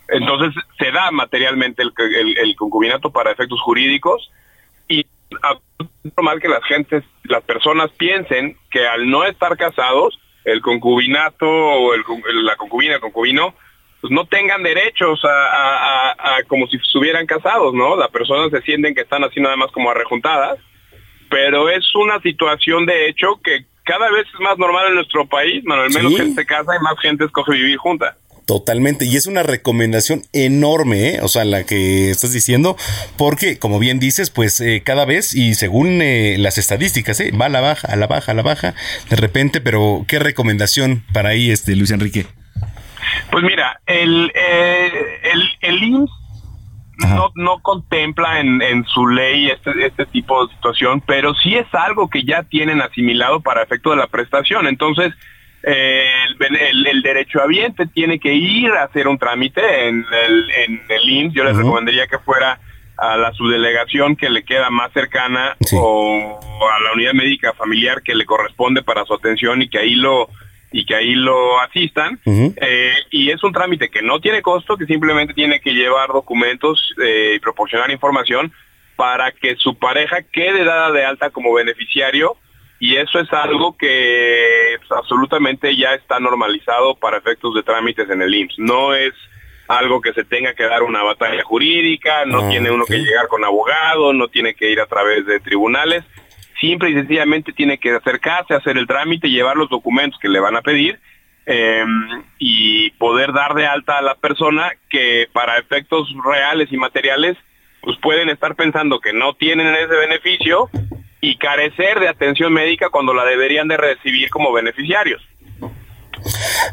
R: entonces se da materialmente el, el, el, concubinato para efectos jurídicos y es normal que las gentes, las personas piensen que al no estar casados, el concubinato o el, la concubina, el concubino, pues no tengan derechos a, a, a, a, como si estuvieran casados, ¿no? Las personas se sienten que están así nada más como arrejuntadas, pero es una situación de hecho que cada vez es más normal en nuestro país, Manuel, menos sí. gente se casa y más gente escoge vivir junta.
A: Totalmente, y es una recomendación enorme, ¿eh? o sea, la que estás diciendo, porque como bien dices, pues eh, cada vez y según eh, las estadísticas, ¿eh? va a la baja, a la baja, a la baja, de repente, pero ¿qué recomendación para ahí, este Luis Enrique?
R: Pues mira, el, eh, el, el IMSS no, no contempla en, en su ley este, este tipo de situación, pero sí es algo que ya tienen asimilado para efecto de la prestación. Entonces, eh, el, el, el derechohabiente tiene que ir a hacer un trámite en el, en el IMSS. Yo les uh -huh. recomendaría que fuera a la subdelegación que le queda más cercana sí. o a la unidad médica familiar que le corresponde para su atención y que ahí lo y que ahí lo asistan. Uh -huh. eh, y es un trámite que no tiene costo, que simplemente tiene que llevar documentos eh, y proporcionar información para que su pareja quede dada de alta como beneficiario y eso es algo que pues, absolutamente ya está normalizado para efectos de trámites en el IMSS. No es algo que se tenga que dar una batalla jurídica, no ah, tiene uno okay. que llegar con abogado, no tiene que ir a través de tribunales, simple y sencillamente tiene que acercarse, hacer el trámite, llevar los documentos que le van a pedir eh, y poder dar de alta a la persona que para efectos reales y materiales pues pueden estar pensando que no tienen ese beneficio y carecer de atención médica cuando la deberían de recibir como beneficiarios.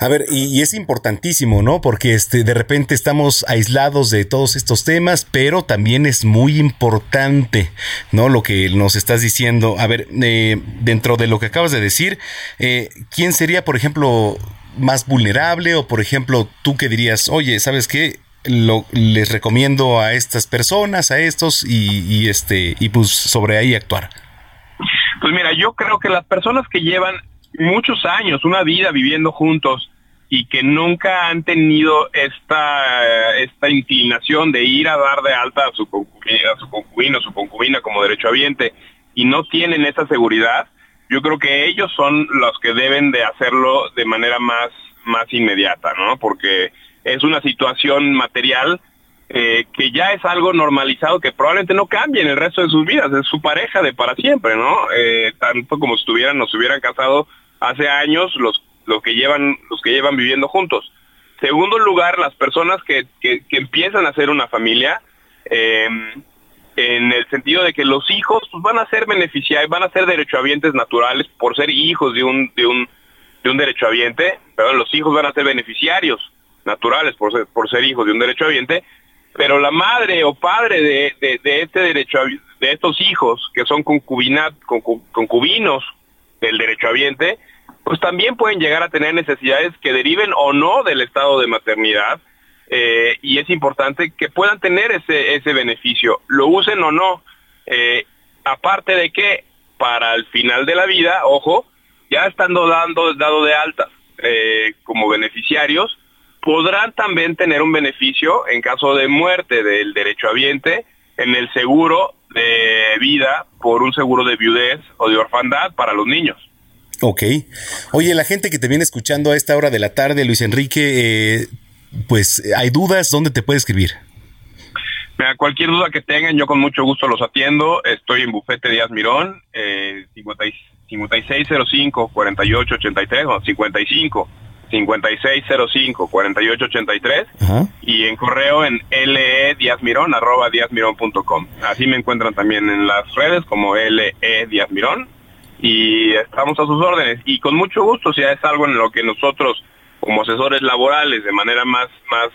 A: A ver, y, es importantísimo, ¿no? Porque este, de repente estamos aislados de todos estos temas, pero también es muy importante, ¿no? Lo que nos estás diciendo. A ver, eh, dentro de lo que acabas de decir, eh, ¿quién sería, por ejemplo, más vulnerable? O, por ejemplo, tú que dirías, oye, ¿sabes qué? Lo, les recomiendo a estas personas, a estos, y, y este, y pues sobre ahí actuar.
R: Pues mira, yo creo que las personas que llevan muchos años, una vida viviendo juntos y que nunca han tenido esta, esta inclinación de ir a dar de alta a su concubino, a su concubino, su concubina como derechohabiente y no tienen esa seguridad, yo creo que ellos son los que deben de hacerlo de manera más, más inmediata, ¿no? Porque es una situación material eh, que ya es algo normalizado que probablemente no cambie en el resto de sus vidas, es su pareja de para siempre, ¿no? Eh, tanto como si estuvieran, nos hubieran casado hace años los, los que llevan, los que llevan viviendo juntos. Segundo lugar, las personas que, que, empiezan a hacer una familia, eh, en el sentido de que los hijos pues, van a ser beneficiarios, van a ser derechohabientes naturales por ser hijos de un, de un, de un derechohabiente, pero los hijos van a ser beneficiarios naturales por ser, por ser hijos de un derechohabiente, pero la madre o padre de, de, de este derecho de estos hijos que son concubinat, concu- concubinos del derechohabiente, pues también pueden llegar a tener necesidades que deriven o no del estado de maternidad eh, y es importante que puedan tener ese, ese beneficio, lo usen o no. Eh, aparte de que para el final de la vida, ojo, ya estando dando, dado de alta eh, como beneficiarios, podrán también tener un beneficio en caso de muerte del derechohabiente en el seguro de vida por un seguro de viudez o de orfandad para los niños.
A: Ok. Oye, la gente que te viene escuchando a esta hora de la tarde, Luis Enrique, eh, pues hay dudas, ¿dónde te puede escribir?
R: Mira, cualquier duda que tengan, yo con mucho gusto los atiendo. Estoy en Bufete Díaz Mirón, eh, 50 y- 5605-4883 o 55 5605-4883 y en correo en ledíazmirón arroba díazmirón.com. Así me encuentran también en las redes como le Díazmirón y estamos a sus órdenes y con mucho gusto si es algo en lo que nosotros como asesores laborales de manera más más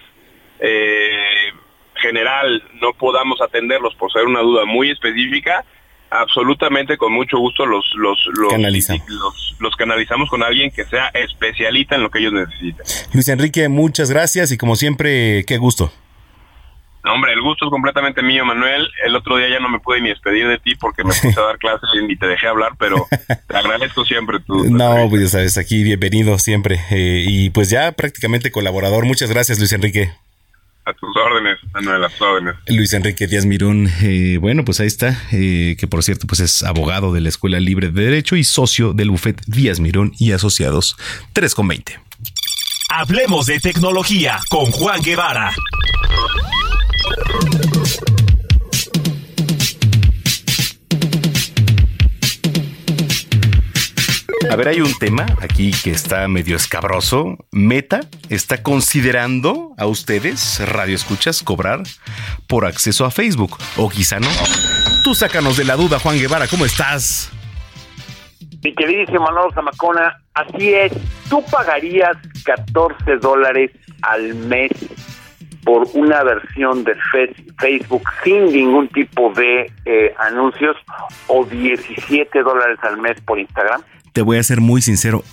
R: eh, general no podamos atenderlos por ser una duda muy específica absolutamente con mucho gusto los los los,
A: Canalizamos.
R: los, los canalizamos con alguien que sea especialista en lo que ellos necesiten
A: Luis Enrique, muchas gracias y como siempre, qué gusto.
R: No, hombre, el gusto es completamente mío, Manuel. El otro día ya no me pude ni despedir de ti porque me puse a dar clases y ni te dejé hablar, pero te agradezco siempre tu...
A: No, pues ya sabes, aquí bienvenido siempre. eh, y pues ya prácticamente colaborador. Muchas gracias, Luis Enrique.
R: A tus órdenes, Manuel, a tus órdenes.
A: Luis Enrique Díaz Mirón, eh, bueno, pues ahí está, eh, que por cierto, pues es abogado de la Escuela Libre de Derecho y socio del bufet Díaz Mirón y Asociados 3,20.
D: Hablemos de tecnología con Juan Guevara.
A: A ver, hay un tema aquí que está medio escabroso. Meta está considerando a ustedes, radio escuchas, cobrar por acceso a Facebook. O quizá no. Tú sácanos de la duda, Juan Guevara, ¿cómo estás?
S: Mi queridísimo Manolo Zamacona, así es, tú pagarías 14 dólares al mes por una versión de Facebook sin ningún tipo de eh, anuncios o 17 dólares al mes por Instagram.
A: Te voy a ser muy sincero,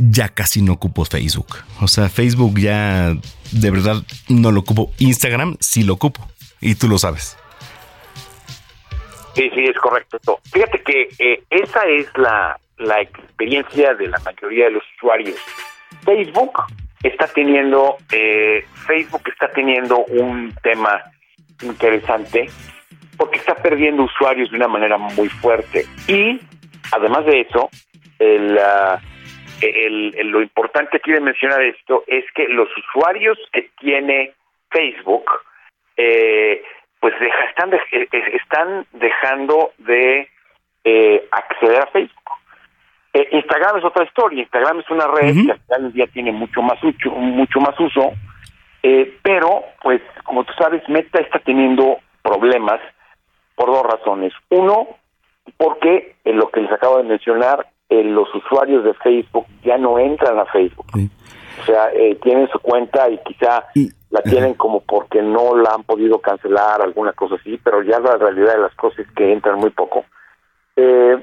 A: ya casi no ocupo Facebook. O sea, Facebook ya de verdad no lo ocupo. Instagram sí lo ocupo. Y tú lo sabes.
S: Sí, sí, es correcto. Fíjate que eh, esa es la, la experiencia de la mayoría de los usuarios. Facebook está teniendo, eh, Facebook está teniendo un tema interesante porque está perdiendo usuarios de una manera muy fuerte. Y además de eso, el, ah, el- lo importante aquí de mencionar esto es que los usuarios que tiene Facebook, eh, pues deja- están, de- eh, están dejando de eh, acceder a Facebook. Eh, Instagram es otra historia. Instagram es una red que al final del día tiene mucho más uso, mucho más uso, eh, pero pues como tú sabes, Meta está teniendo problemas por dos razones. Uno, porque eh, lo que les acabo de mencionar, eh, los usuarios de Facebook ya no entran a Facebook. O sea, eh, tienen su cuenta y quizá la tienen como porque no la han podido cancelar, alguna cosa así, pero ya la realidad de las cosas es que entran muy poco. Eh,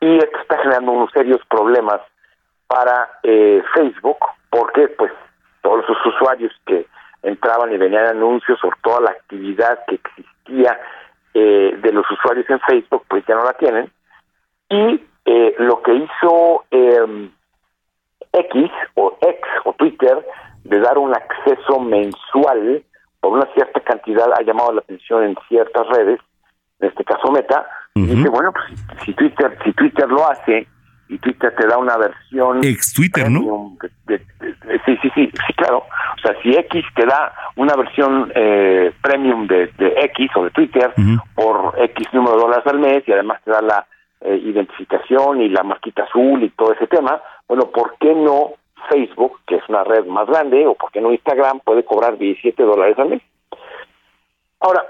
S: y esto está generando unos serios problemas para eh, Facebook, porque pues todos sus usuarios que entraban y venían anuncios sobre toda la actividad que existía eh, de los usuarios en Facebook, pues ya no la tienen. Y eh, lo que hizo eh, X o X o Twitter de dar un acceso mensual por una cierta cantidad ha llamado la atención en ciertas redes, en este caso Meta, y dice, bueno, pues si Twitter, si Twitter lo hace y Twitter te da una versión
A: Ex Twitter, ¿no?
S: de- de- de- sí, sí, sí, sí, claro. O sea, si X te da una versión eh, premium de, de X o de Twitter por X número de dólares al mes y además te da la eh, identificación y la marquita azul y todo ese tema, bueno, ¿por qué no Facebook, que es una red más grande, o por qué no Instagram puede cobrar 17 dólares al mes? Ahora,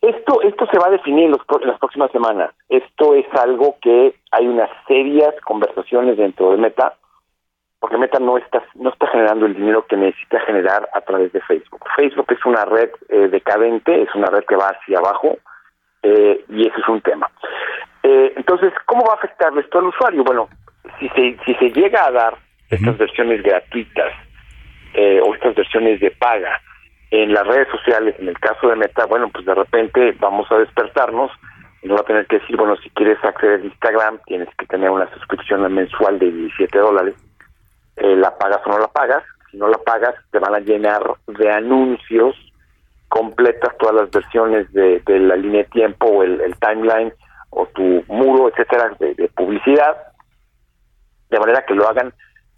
S: esto, esto se va a definir en, los en las próximas semanas. Esto es algo que hay unas serias conversaciones dentro de Meta porque Meta no está no está generando el dinero que necesita generar a través de Facebook. Facebook es una red eh, decadente, es una red que va hacia abajo eh, y ese es un tema. Eh, entonces, ¿cómo va a afectar esto al usuario? Bueno, si se si se llega a dar estas versiones gratuitas o estas versiones de paga en las redes sociales, en el caso de Meta, bueno, pues de repente vamos a despertarnos y no va a tener que decir, bueno, si quieres acceder a Instagram, tienes que tener una suscripción mensual de 17 dólares eh, la pagas o no la pagas. Si no la pagas, te van a llenar de anuncios completas todas las versiones de, la línea de tiempo o el, timeline o tu muro, etcétera, de, publicidad, de manera que lo hagan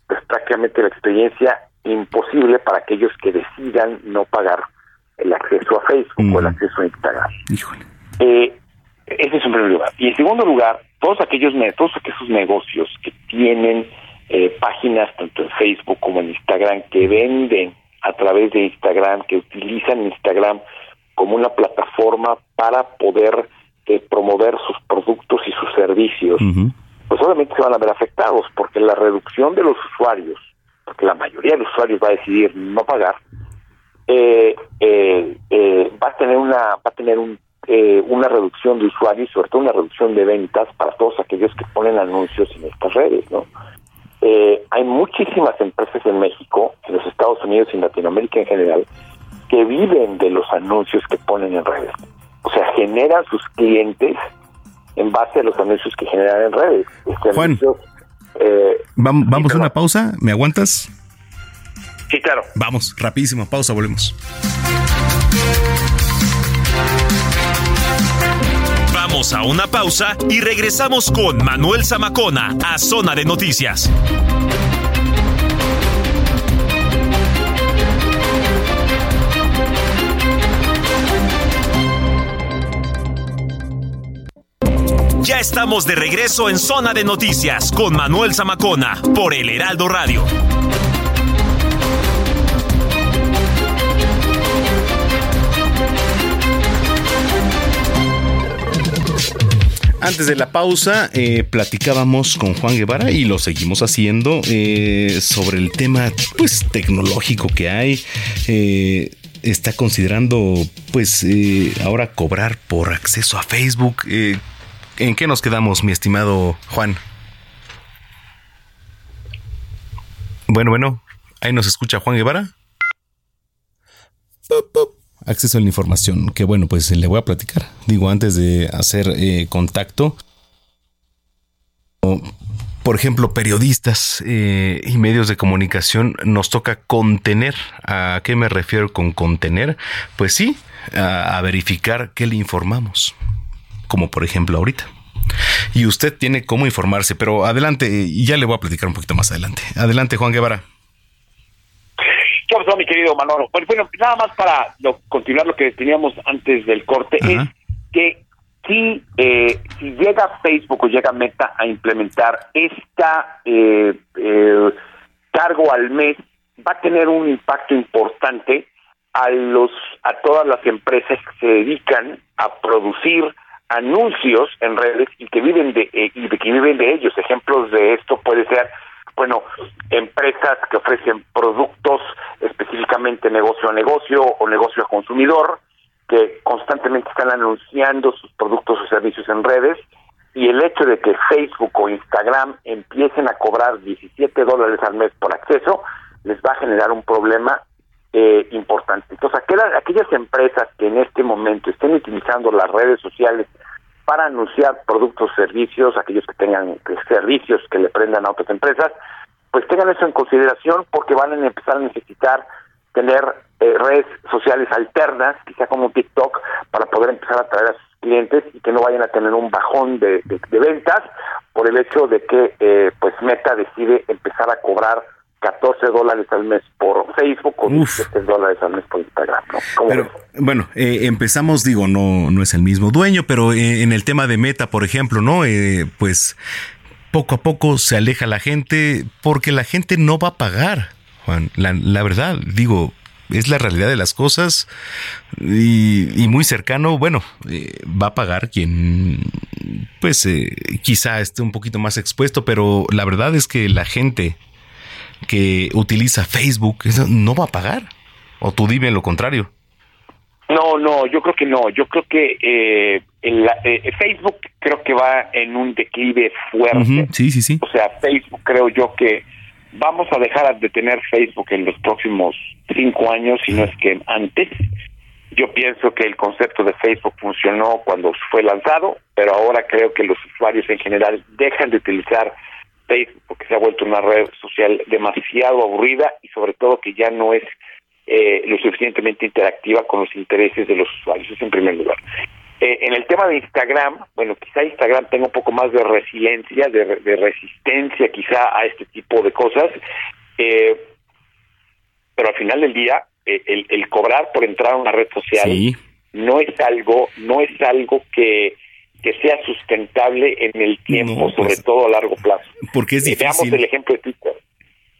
S: pues, prácticamente la experiencia imposible para aquellos que decidan no pagar el acceso a Facebook o el acceso a Instagram. Eh, ese es un primer lugar. Y en segundo lugar, todos aquellos, todos aquellos negocios que tienen eh, páginas tanto en Facebook como en Instagram que venden a través de Instagram, que utilizan Instagram como una plataforma para poder eh, promover sus productos y sus servicios, pues obviamente se van a ver afectados porque la reducción de los usuarios, porque la mayoría de los usuarios va a decidir no pagar, eh, va a tener una va a tener un, una reducción de usuarios y sobre todo una reducción de ventas para todos aquellos que ponen anuncios en estas redes, ¿no? Eh, hay muchísimas empresas en México, en los Estados Unidos y en Latinoamérica en general, que viven de los anuncios que ponen en redes. O sea, generan sus clientes en base a los anuncios que generan en redes. Este
A: Juan,
S: eh,
A: vamos, a una pausa. ¿Me aguantas?
S: Sí, claro.
A: Vamos, rapidísimo, pausa, volvemos.
D: Vamos a una pausa y regresamos con Manuel Zamacona a Zona de Noticias. Ya estamos de regreso en Zona de Noticias con Manuel Zamacona por El Heraldo Radio.
A: Antes de la pausa, eh, platicábamos con Juan Guevara y lo seguimos haciendo eh, sobre el tema pues, tecnológico que hay. Eh, está considerando, pues, ahora cobrar por acceso a Facebook. ¿En qué nos quedamos, mi estimado Juan? Bueno, bueno, ahí nos escucha Juan Guevara acceso a la información, que bueno, pues le voy a platicar. Digo, antes de hacer eh, contacto, por ejemplo, periodistas eh, y medios de comunicación nos toca contener. ¿A qué me refiero con contener? Pues sí, a, verificar qué le informamos, como por ejemplo ahorita. Y usted tiene cómo informarse, pero adelante, ya le voy a platicar un poquito más adelante. Adelante, Juan Guevara.
S: ¿Qué pasó, mi querido Manolo? Pues, bueno, nada más para continuar lo que teníamos antes del corte, es que si, eh, si llega Facebook o llega Meta a implementar esta eh, eh, cargo al mes, va a tener un impacto importante a los a todas las empresas que se dedican a producir anuncios en redes y que viven de y de que viven de ellos. Ejemplos de esto puede ser bueno, empresas que ofrecen productos específicamente negocio a negocio o negocio a consumidor, que constantemente están anunciando sus productos o servicios en redes, y el hecho de que Facebook o Instagram empiecen a cobrar 17 dólares al mes por acceso, les va a generar un problema eh, importante. Entonces, aquellas, aquellas empresas que en este momento estén utilizando las redes sociales para anunciar productos, servicios, aquellos que tengan servicios que le prendan a otras empresas, pues tengan eso en consideración porque van a empezar a necesitar tener eh, redes sociales alternas, quizá como TikTok, para poder empezar a atraer a sus clientes y que no vayan a tener un bajón de, ventas por el hecho de que eh, pues Meta decide empezar a cobrar 14 dólares al mes por Facebook o 17 dólares al mes por Instagram. ¿no?
A: Pero, bueno, eh, empezamos, digo, no, no es el mismo dueño, pero eh, en el tema de Meta, por ejemplo, ¿no? Eh, pues poco a poco se aleja la gente porque la gente no va a pagar, Juan. La, la verdad, digo, es la realidad de las cosas y, y muy cercano, bueno, va a pagar quien pues quizá esté un poquito más expuesto, pero la verdad es que la gente que utiliza Facebook, eso no va a pagar. O tú dime lo contrario.
S: No, no, yo creo que no. Yo creo que eh, en la- eh, Facebook creo que va en un declive fuerte.
A: Sí, sí, sí.
S: O sea, Facebook creo yo que vamos a dejar de tener Facebook en los próximos cinco años, si no es que antes. Yo pienso que el concepto de Facebook funcionó cuando fue lanzado, pero ahora creo que los usuarios en general dejan de utilizar Facebook porque se ha vuelto una red social demasiado aburrida y sobre todo que ya no es eh, lo suficientemente interactiva con los intereses de los usuarios. Eso en primer lugar. Eh, en el tema de Instagram, bueno, quizá Instagram tenga un poco más de resiliencia, de, re- de resistencia quizá a este tipo de cosas, eh, pero al final del día, eh, el, el cobrar por entrar a una red social
A: Sí.
S: no es algo, no es algo que, que sea sustentable en el tiempo,
A: No,
S: sobre
A: pues,
S: todo a largo plazo.
A: Porque es
S: Eh, Veamos
A: difícil.
S: el ejemplo de Twitter.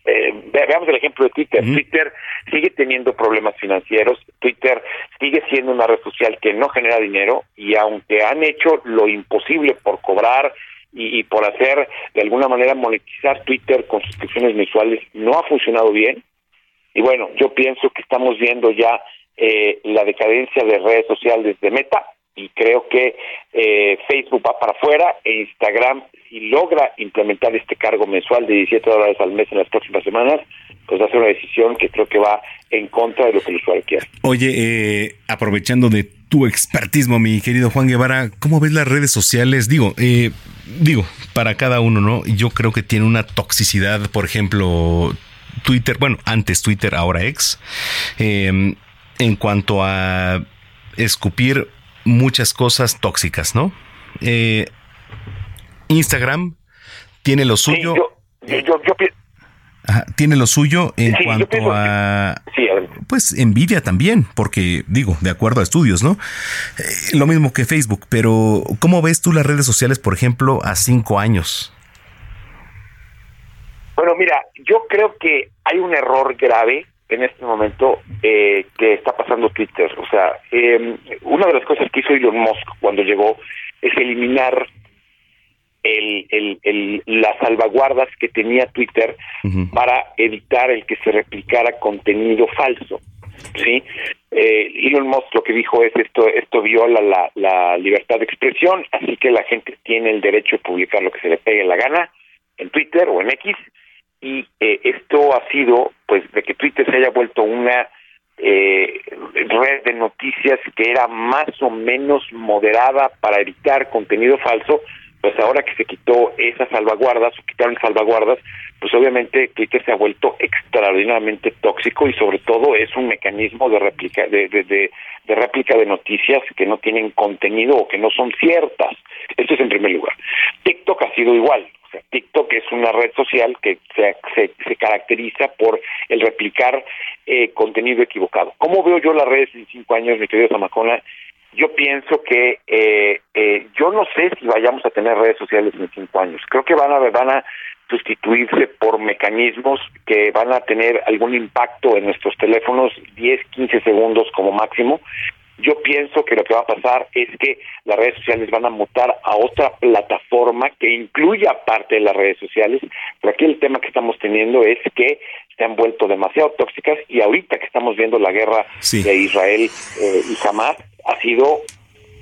S: Eh, ve- veamos el ejemplo de Twitter. Twitter sigue teniendo problemas financieros. Twitter sigue siendo una red social que no genera dinero y aunque han hecho lo imposible por cobrar y, y por hacer de alguna manera monetizar Twitter con suscripciones mensuales, no ha funcionado bien. Y bueno, yo pienso que estamos viendo ya eh, la decadencia de redes sociales de Meta y creo que eh, Facebook va para afuera e Instagram, si logra implementar este cargo mensual de 17 dólares al mes en las próximas semanas, pues va a ser una decisión que creo que va en contra de lo que el usuario quiere.
A: Oye, eh, aprovechando de tu expertismo, mi querido Juan Guevara, ¿cómo ves las redes sociales? Digo, eh, digo, para cada uno, ¿no? Yo creo que tiene una toxicidad, por ejemplo, Twitter, bueno, antes Twitter, ahora ex, eh, en cuanto a escupir muchas cosas tóxicas, ¿no? Eh, Instagram tiene lo suyo.
S: Yo, yo, yo
A: Ajá, tiene lo suyo en
S: Sí,
A: cuanto
S: pienso
A: a
S: sí, a
A: pues envidia también, porque digo, de acuerdo a estudios, ¿no? Eh, lo mismo que Facebook, pero ¿cómo ves tú las redes sociales, por ejemplo, a cinco años?
S: Bueno, mira, yo creo que hay un error grave en este momento eh, que está pasando Twitter. O sea, eh, una de las cosas que hizo Elon Musk cuando llegó es eliminar el, el, el- las salvaguardas que tenía Twitter para evitar el que se replicara contenido falso. ¿sí? Eh, Elon Musk lo que dijo es esto esto viola la, la libertad de expresión, así que la gente tiene el derecho de publicar lo que se le pegue la gana en Twitter o en X y eh, esto ha sido pues de que Twitter se haya vuelto una eh, red de noticias que era más o menos moderada para evitar contenido falso, pues ahora que se quitó esas salvaguardas o quitaron salvaguardas, pues obviamente Twitter se ha vuelto extraordinariamente tóxico y sobre todo es un mecanismo de réplica de, de, réplica de noticias que no tienen contenido o que no son ciertas. Esto es en primer lugar. TikTok ha sido igual. TikTok es una red social que se, se, se caracteriza por el replicar eh, contenido equivocado. ¿Cómo veo yo las redes en cinco años, mi querido Zamacona? Yo pienso que eh, eh, yo no sé si vayamos a tener redes sociales en cinco años. Creo que van a van a sustituirse por mecanismos que van a tener algún impacto en nuestros teléfonos 10, 15 segundos como máximo. Yo pienso que lo que va a pasar es que las redes sociales van a mutar a otra plataforma que incluya parte de las redes sociales, pero aquí el tema que estamos teniendo es que se han vuelto demasiado tóxicas y ahorita que estamos viendo la guerra
A: Sí.
S: de Israel eh, y Hamas ha sido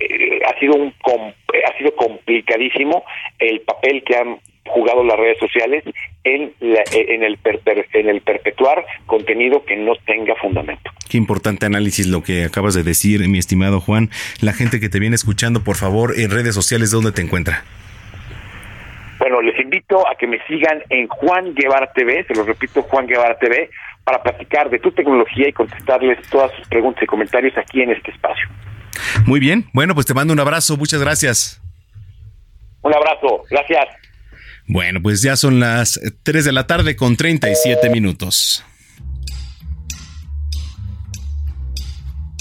S: eh, ha sido un com- eh, ha sido complicadísimo el papel que han jugado las redes sociales en la- eh, en el perper- en el perpetuar contenido que no tenga fundamento.
A: Qué importante análisis lo que acabas de decir, mi estimado Juan. La gente que te viene escuchando, por favor, en redes sociales, ¿dónde te encuentra?
S: Bueno, les invito a que me sigan en Juan Guevara TV, se lo repito, Juan Guevara TV, para platicar de tu tecnología y contestarles todas sus preguntas y comentarios aquí en este espacio.
A: Muy bien, bueno, pues te mando un abrazo, muchas gracias.
S: Un abrazo, gracias.
A: Bueno, pues ya son las 3 de la tarde con 37 minutos.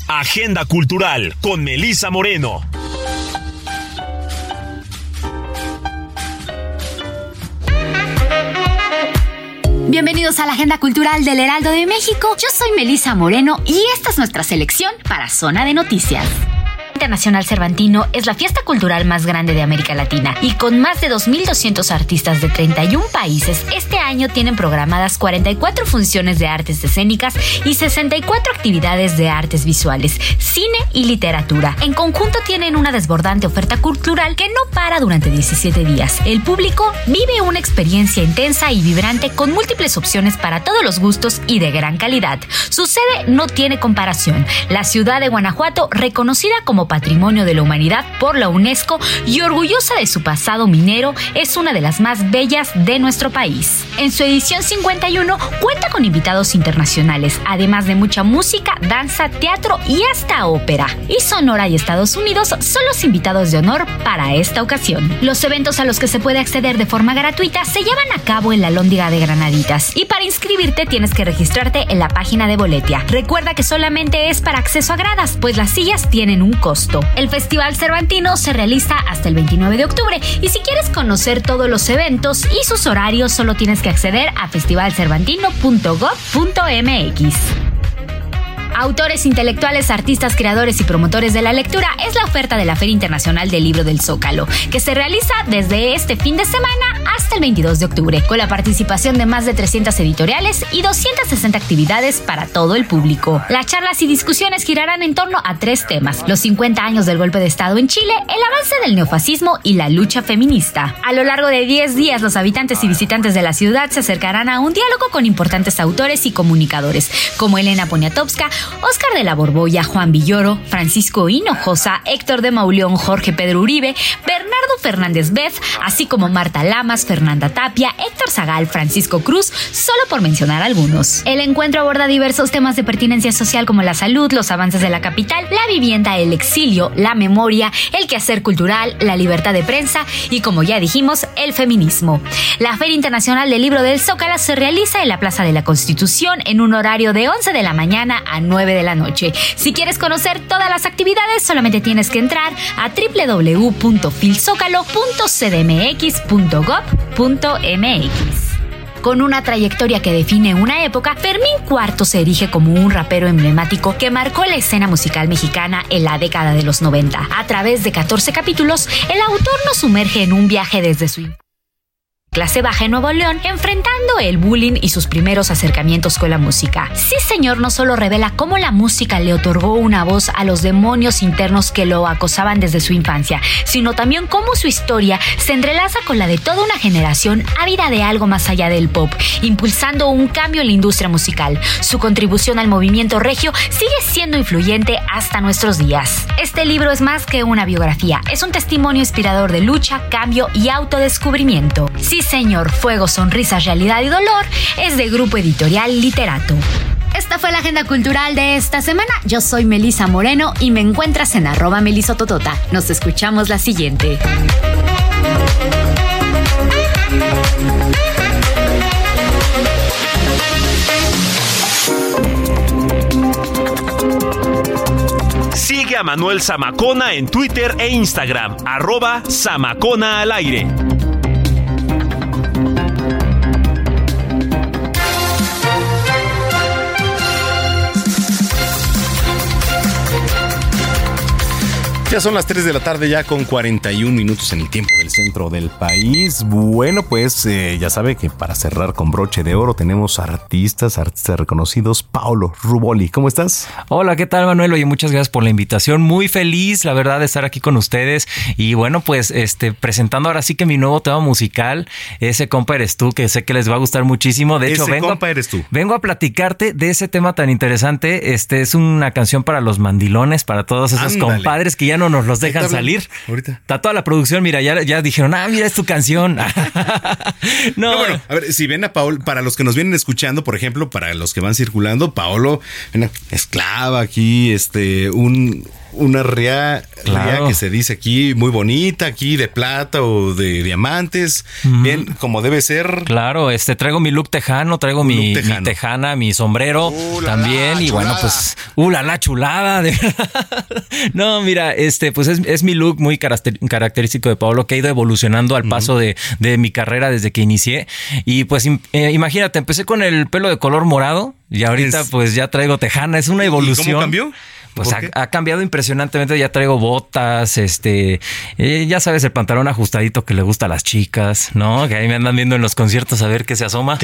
D: Agenda Cultural con Melisa Moreno.
T: Bienvenidos a la Agenda Cultural del Heraldo de México. Yo soy Melisa Moreno y esta es nuestra selección para Zona de Noticias.
U: Internacional Cervantino es la fiesta cultural más grande de América Latina y con más de 2.200 artistas de 31 países, este año tienen programadas 44 funciones de artes escénicas y 64 actividades de artes visuales, cine y literatura. En conjunto tienen una desbordante oferta cultural que no para durante 17 días. El público vive una experiencia intensa y vibrante con múltiples opciones para todos los gustos y de gran calidad. Su sede no tiene comparación. La ciudad de Guanajuato, reconocida como Patrimonio de la Humanidad por la UNESCO y orgullosa de su pasado minero, es una de las más bellas de nuestro país. En su edición 51 cuenta con invitados internacionales, además de mucha música, danza, teatro y hasta ópera. Y Sonora y Estados Unidos son los invitados de honor para esta ocasión. Los eventos a los que se puede acceder de forma gratuita se llevan a cabo en la Lóndiga de Granaditas y para inscribirte tienes que registrarte en la página de Boletia. Recuerda que solamente es para acceso a gradas, pues las sillas tienen un costo. El Festival Cervantino se realiza hasta el 29 de octubre y si quieres conocer todos los eventos y sus horarios solo tienes que acceder a festivalcervantino.gov.mx. Autores intelectuales, artistas, creadores y promotores de la lectura es la oferta de la Feria Internacional del Libro del Zócalo, que se realiza desde este fin de semana hasta el 22 de octubre, con la participación de más de 300 editoriales y 260 actividades para todo el público. Las charlas y discusiones girarán en torno a tres temas: los 50 años del golpe de Estado en Chile, el avance del neofascismo y la lucha feminista. A lo largo de 10 días, los habitantes y visitantes de la ciudad se acercarán a un diálogo con importantes autores y comunicadores, como Elena Poniatowska, Oscar de la Borbolla, Juan Villoro, Francisco Hinojosa, Héctor de Mauleón, Jorge Pedro Uribe, Bernardo Fernández Beff, así como Marta Lamas, Fernanda Tapia, Héctor Zagal, Francisco Cruz, solo por mencionar algunos. El encuentro aborda diversos temas de pertinencia social como la salud, los avances de la capital, la vivienda, el exilio, la memoria, el quehacer cultural, la libertad de prensa y, como ya dijimos, el feminismo. La Feria Internacional del Libro del Zócalo se realiza en la Plaza de la Constitución en un horario de 11 de la mañana a 9 de la noche. Si quieres conocer todas las actividades, solamente tienes que entrar a www.filzócalo.cdmx.gov.mx. Con una trayectoria que define una época, Fermín IV se erige como un rapero emblemático que marcó la escena musical mexicana en la década de los 90. A través de 14 capítulos, el autor nos sumerge en un viaje desde su clase baja en Nuevo León, enfrentando el bullying y sus primeros acercamientos con la música. Sí, señor, no solo revela cómo la música le otorgó una voz a los demonios internos que lo acosaban desde su infancia, sino también cómo su historia se entrelaza con la de toda una generación ávida de algo más allá del pop, impulsando un cambio en la industria musical. Su contribución al movimiento regio sigue siendo influyente hasta nuestros días. Este libro es más que una biografía, es un testimonio inspirador de lucha, cambio y autodescubrimiento. Sí, señor, Fuego, Sonrisas, Realidad y Dolor es de Grupo Editorial Literato. Esta fue la agenda cultural de esta semana. Yo soy Melisa Moreno y me encuentras en arroba melisototota. Nos escuchamos la siguiente.
D: Sigue a Manuel Zamacona en Twitter e Instagram, arroba Zamacona al aire.
A: Ya son las 3 de la tarde, ya con 41 minutos en el tiempo del centro del país. Bueno, pues eh, ya sabe que para cerrar con broche de oro tenemos artistas, artistas reconocidos. Paulo Ruboli, ¿cómo estás?
V: Hola, ¿qué tal Manuel? Oye, muchas gracias por la invitación. Muy feliz, la verdad, de estar aquí con ustedes. Y bueno, pues este presentando ahora sí que mi nuevo tema musical, ese compa eres tú, que sé que les va a gustar muchísimo. De hecho,
A: Ese
V: vengo,
A: compa eres tú.
V: vengo a platicarte de ese tema tan interesante. Este es una canción para los mandilones, para todos esos
A: Ándale.
V: compadres que ya no nos los dejan salir.
A: Ahorita.
V: Está toda la producción, mira, ya, ya dijeron, ah, mira, es tu canción. no,
A: No, bueno, a ver, si ven a Paolo, para los que nos vienen escuchando, por ejemplo, para los que van circulando, Paolo, esclava aquí, este, un, una
V: Claro.
A: rea que se dice aquí, muy bonita, aquí de plata o de diamantes, bien, como debe ser.
V: Claro, este traigo mi look tejano, traigo mi,
A: look
V: mi tejana, mi sombrero
A: Uh, la,
V: también.
A: la,
V: y bueno, pues, uh, la, la chulada. de- no, mira, este, pues es, es mi look muy caracter- característico de Pablo que ha ido evolucionando al paso de, de mi carrera desde que inicié. Y pues eh, imagínate, empecé con el pelo de color morado y ahorita
A: Es-
V: pues ya traigo tejana. Es una
A: ¿Y- y cómo
V: evolución.
A: cambió?
V: Pues
A: ¿Por
V: ha, cambiado impresionantemente. Ya traigo botas, este, eh, ya sabes, el pantalón ajustadito que le gusta a las chicas, ¿no? Que ahí me andan viendo en los conciertos a ver qué se asoma.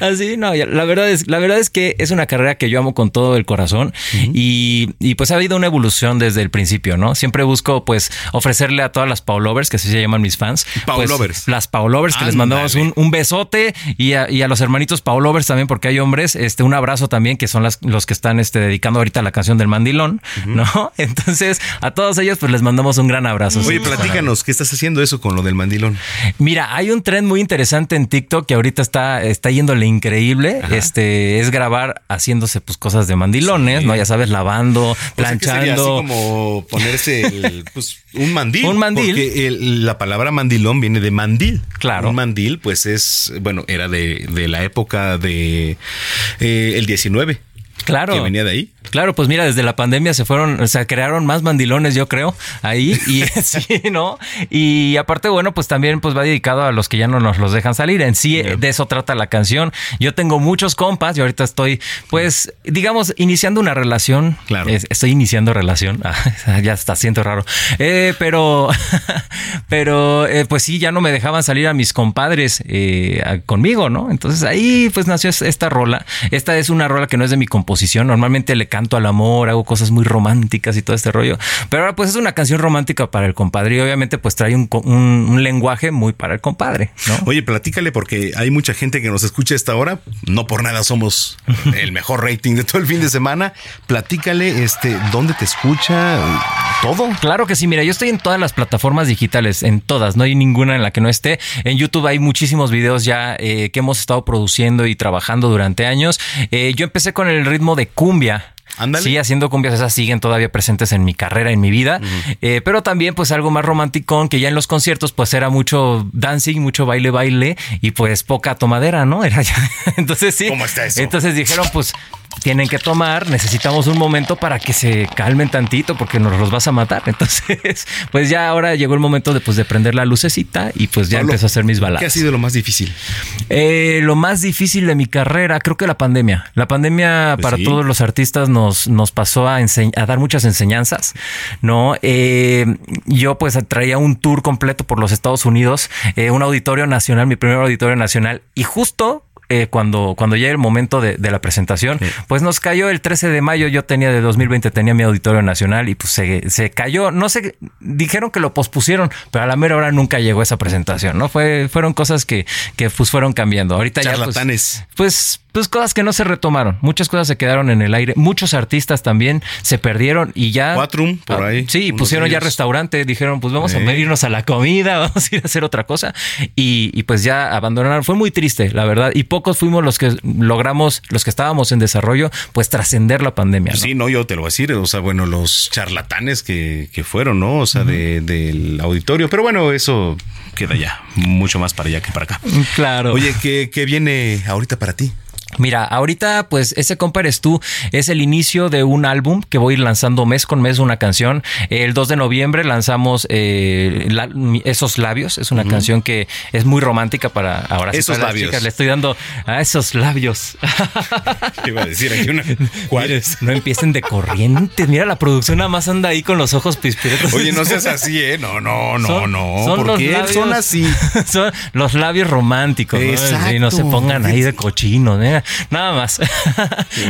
V: Así, no, ya, la verdad es, la verdad es que es una carrera que yo amo con todo el corazón y, y, pues ha habido una evolución desde el principio, ¿no? Siempre busco pues ofrecerle a todas las Paulovers, que así se llaman mis fans. pues,
A: Paulovers.
V: las Paulovers, que les mandamos un, un besote y a, y a los hermanitos Paulovers también, porque hay hombres, este, un abrazo también, que son las, los que están este, dedicando ahorita la canción del mandilón, ¿no? Entonces, a todos ellos pues les mandamos un gran abrazo.
A: Oye, platícanos, ¿qué estás haciendo eso con lo del mandilón?
V: Mira, hay un tren muy interesante en TikTok que ahorita está, está yéndole increíble. Este es grabar haciéndose pues cosas de mandilones, ¿no? Ya sabes, lavando,
A: O sea, sería así
V: planchando.
A: como ponerse el, pues, un mandil.
V: Un mandil.
A: Porque el- la palabra mandilón viene de mandil.
V: Claro.
A: Un mandil, pues es, bueno, era de, de la época de eh, el 19.
V: Claro.
A: Que venía de ahí.
V: Claro, pues mira, desde la pandemia se fueron, o sea, crearon más mandilones, yo creo, ahí. Y sí, ¿no? Y aparte, bueno, pues también pues va dedicado a los que ya no nos los dejan salir. En sí, de eso trata la canción. Yo tengo muchos compas y ahorita estoy, pues, digamos, iniciando una relación.
A: Claro.
V: Es- estoy iniciando relación. Ah, ya está, siento raro. Eh, pero, pero, eh, pues sí, ya no me dejaban salir a mis compadres eh, a- conmigo, ¿no? Entonces ahí pues nació es- esta rola. Esta es una rola que no es de mi composición. Normalmente le canto al amor, hago cosas muy románticas y todo este rollo. Pero ahora pues es una canción romántica para el compadre y obviamente pues trae un, co- un- un lenguaje muy para el compadre, ¿no?
A: Oye, platícale porque hay mucha gente que nos escucha a esta hora. No por nada somos el mejor rating de todo el fin de semana. Platícale, este, dónde te escucha, todo.
V: Claro que sí, mira, yo estoy en todas las plataformas digitales, en todas, no hay ninguna en la que no esté. En YouTube hay muchísimos videos ya eh, que hemos estado produciendo y trabajando durante años. Eh, yo empecé con el ritmo de cumbia. Sí, haciendo cumbias, esas siguen todavía presentes en mi carrera, en mi vida. Eh, pero también, pues, algo más romanticón, que ya en los conciertos, pues, era mucho dancing, mucho baile, baile, y pues poca tomadera, ¿no? Era ya. Entonces, sí.
A: ¿Cómo está eso?
V: Entonces dijeron, pues, tienen que tomar, necesitamos un momento para que se calmen tantito porque nos los vas a matar. Entonces, pues ya ahora llegó el momento de, pues, de prender la lucecita y pues ya
A: Pablo,
V: empezó a hacer mis
A: ¿Qué ha
V: baladas.
A: sido lo más difícil?
V: Eh, lo más difícil de mi carrera, creo que la pandemia. La pandemia
A: Pues
V: para
A: sí.
V: todos los artistas nos, nos pasó a, a dar muchas enseñanzas, ¿no? Eh, yo pues traía un tour completo por los Estados Unidos, eh, un auditorio nacional, mi primer auditorio nacional, y justo... eh, cuando, cuando llega el momento de, de la presentación, pues nos cayó el 13 de mayo, yo tenía de 2020, tenía mi auditorio nacional y pues se, se cayó, no sé, dijeron que lo pospusieron, pero a la mera hora nunca llegó esa presentación, ¿no? Fue, fueron cosas que, que pues fueron cambiando. Ahorita ya pues, pues, pues cosas que no se retomaron. Muchas cosas se quedaron en el aire. Muchos artistas también se perdieron y ya.
A: Quatrum, por
V: Ah,
A: ahí,
V: Sí, pusieron ya restaurante. Dijeron, pues vamos
A: Eh.
V: a irnos a la comida, vamos a ir a hacer otra cosa. Y, y pues ya abandonaron. Fue muy triste, la verdad. Y pocos fuimos los que logramos, los que estábamos en desarrollo, pues trascender la pandemia. ¿no?
A: Sí, no, yo te lo voy a decir. O sea, bueno, los charlatanes que, que fueron, ¿no? O sea, de- del auditorio. Pero bueno, eso queda ya mucho más para allá que para acá.
V: Claro.
A: Oye, ¿qué, qué viene ahorita para ti?
V: Mira, ahorita pues ese compa eres tú, es el inicio de un álbum que voy a ir lanzando mes con mes una canción. El 2 de noviembre lanzamos eh, la- Esos Labios, es una canción que es muy romántica para ahora sí,
A: Esos
V: para las
A: labios.
V: chicas. Le estoy dando a esos labios.
A: ¿Qué iba a decir aquí una? ¿Cuáles?
V: No empiecen de corriente. Mira, la producción nada más anda ahí con los ojos pispiretos.
A: Oye, no seas así, ¿eh? No, no, no,
V: Son-
A: no.
V: son
A: ¿Por
V: los
A: qué
V: labios-
A: son así?
V: Son los labios románticos. ¿no?
A: Exacto.
V: Sí, no se pongan ahí de cochinos. ¿eh? Nada más.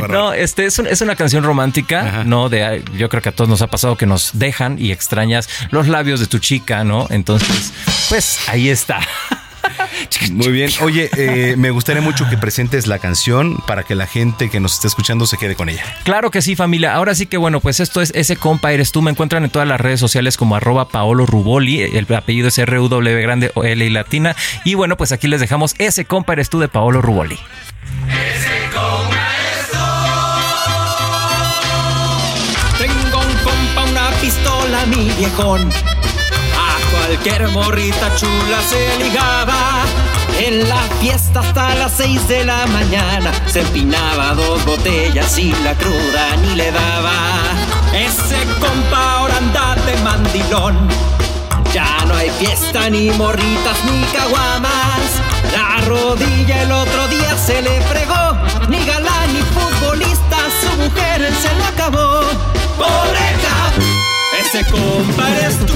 V: no, este es, un- es una canción romántica, ¿no? De, yo creo que a todos nos ha pasado que nos dejan y extrañas los labios de tu chica, ¿no? Entonces, pues ahí está.
A: Muy bien. Oye, eh, me gustaría mucho que presentes la canción para que la gente que nos esté escuchando se quede con ella.
V: Claro que sí, familia. Ahora sí que bueno, pues esto es ese compa eres tú. Me encuentran en todas las redes sociales como arroba Paolo Ruboli. El apellido es R-U-W grande o L y latina. Y bueno, pues aquí les dejamos ese compa eres tú de Paolo Ruboli.
W: Tengo un compa, una pistola, mi viejón. A cualquier morrita chula se ligaba. En la fiesta hasta las 6 de la mañana se empinaba dos botellas y la cruda ni le daba. Ese compa ahora anda de mandilón. Ya no hay fiesta ni morritas ni caguamas. La rodilla el otro día se le fregó. Ni galán ni futbolista, su mujer se la acabó. ¡Oreja! Ese compa eres tú.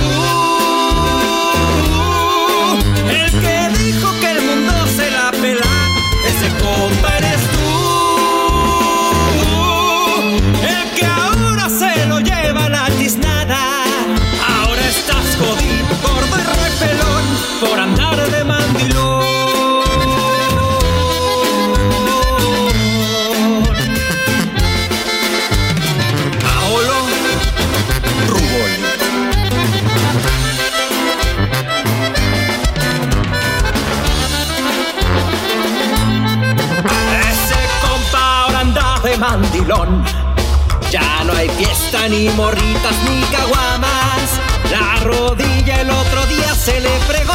W: Ni morritas, ni caguamas. La rodilla el otro día se le fregó.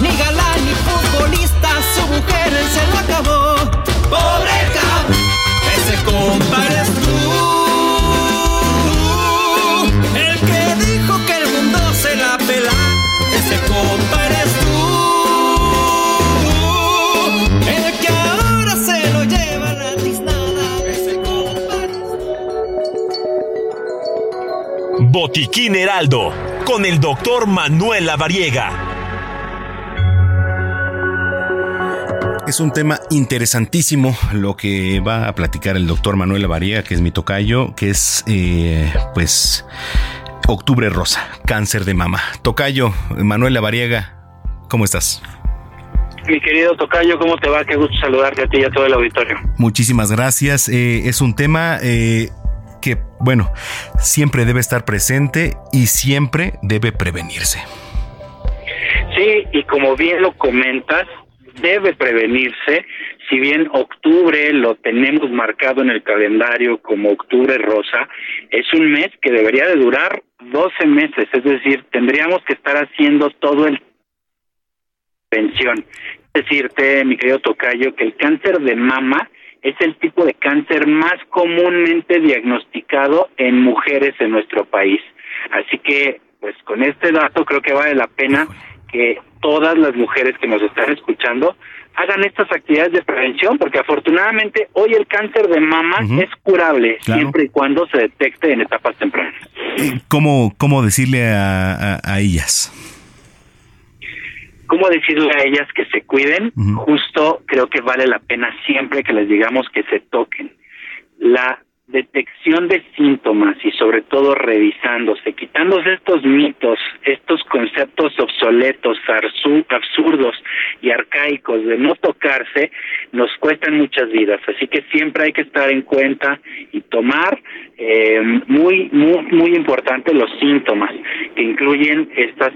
W: Ni galán, ni futbolista, su mujer se lo acabó. Pobre cap, ese compa
D: Botiquín Heraldo, con el doctor Manuel Lavariega.
A: Es un tema interesantísimo lo que va a platicar el doctor Manuel Lavariega, que es mi tocayo, que es, eh, pues, octubre rosa, cáncer de mama. Tocayo, Manuel Lavariega, ¿cómo estás?
X: Mi querido Tocayo, ¿cómo te va? Qué gusto saludarte a ti y a todo el auditorio.
A: Muchísimas gracias. Eh, es un tema eh, que, bueno, siempre debe estar presente y siempre debe prevenirse.
X: Sí, y como bien lo comentas, debe prevenirse. Si bien octubre lo tenemos marcado en el calendario como octubre rosa, es un mes que debería de durar 12 meses, es decir, tendríamos que estar haciendo todo el prevención. Decirte, mi querido Tocayo, que el cáncer de mama es el tipo de cáncer más comúnmente diagnosticado en mujeres en nuestro país. Así que, pues con este dato creo que vale la pena que todas las mujeres que nos están escuchando hagan estas actividades de prevención, porque afortunadamente hoy el cáncer de mama es curable
A: Claro.
X: siempre y cuando se detecte en etapas tempranas.
A: ¿Cómo, cómo decirle a, a- a ellas?
X: ¿Cómo decirle a ellas que se cuiden? Justo creo que vale la pena siempre que les digamos que se toquen. La detección de síntomas y sobre todo revisándose, quitándose estos mitos, estos conceptos obsoletos, absurdos y arcaicos de no tocarse, nos cuestan muchas vidas. Así que siempre hay que estar en cuenta y tomar eh, muy, muy, muy importante los síntomas que incluyen estas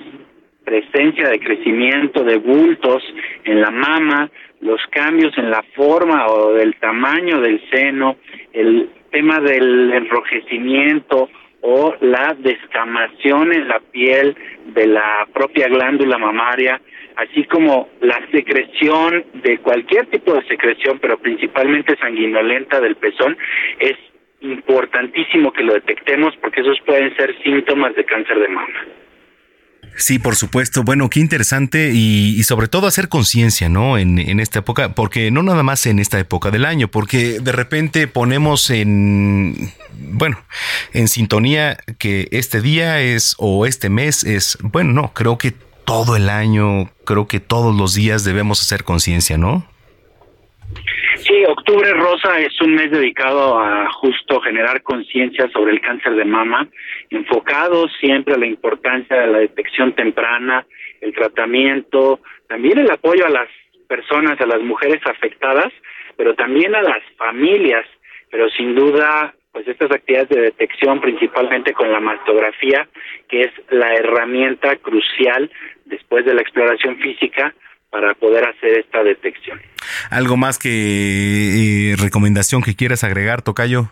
X: presencia de crecimiento de bultos en la mama, los cambios en la forma o del tamaño del seno, el tema del enrojecimiento o la descamación en la piel de la propia glándula mamaria, así como la secreción de cualquier tipo de secreción, pero principalmente sanguinolenta del pezón, es importantísimo que lo detectemos porque esos pueden ser síntomas de cáncer de mama.
A: Sí, por supuesto. Bueno, qué interesante y, y sobre todo hacer conciencia, ¿no? En, en esta época, porque no nada más en esta época del año, porque de repente ponemos en, bueno, en sintonía que este día es o este mes es, bueno, no, creo que todo el año, creo que todos los días debemos hacer conciencia, ¿no?
X: Octubre Rosa es un mes dedicado a justo generar conciencia sobre el cáncer de mama, enfocado siempre a la importancia de la detección temprana, el tratamiento, también el apoyo a las personas, a las mujeres afectadas, pero también a las familias, pero sin duda pues estas actividades de detección principalmente con la mastografía, que es la herramienta crucial después de la exploración física para poder hacer esta detección.
A: ¿Algo más que eh, recomendación que quieras agregar, Tocayo?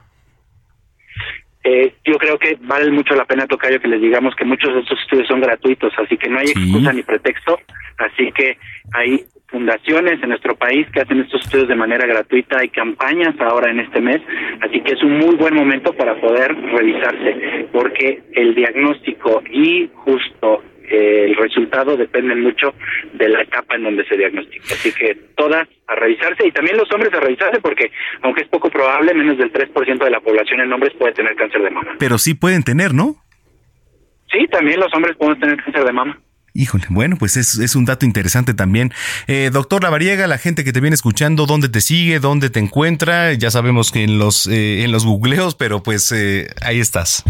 X: Eh, yo creo que vale mucho la pena, Tocayo, que les digamos que muchos de estos estudios son gratuitos, así que no hay excusa ni pretexto, así que hay fundaciones en nuestro país que hacen estos estudios de manera gratuita, hay campañas ahora en este mes, así que es un muy buen momento para poder revisarse, porque el diagnóstico y justo eh, el resultado dependen mucho de la etapa en donde se diagnostica. Así que todas a revisarse y también los hombres a revisarse porque aunque es poco probable, menos del 3% de la población en hombres puede tener cáncer de mama.
A: Pero sí pueden tener, ¿no?
X: Sí, también los hombres pueden tener cáncer de mama.
A: Híjole, bueno, pues es, es un dato interesante también. Eh, doctor Lavariega, la gente que te viene escuchando, ¿dónde te sigue? ¿Dónde te encuentra? Ya sabemos que en los, eh, en los googleos, pero pues eh, ahí estás.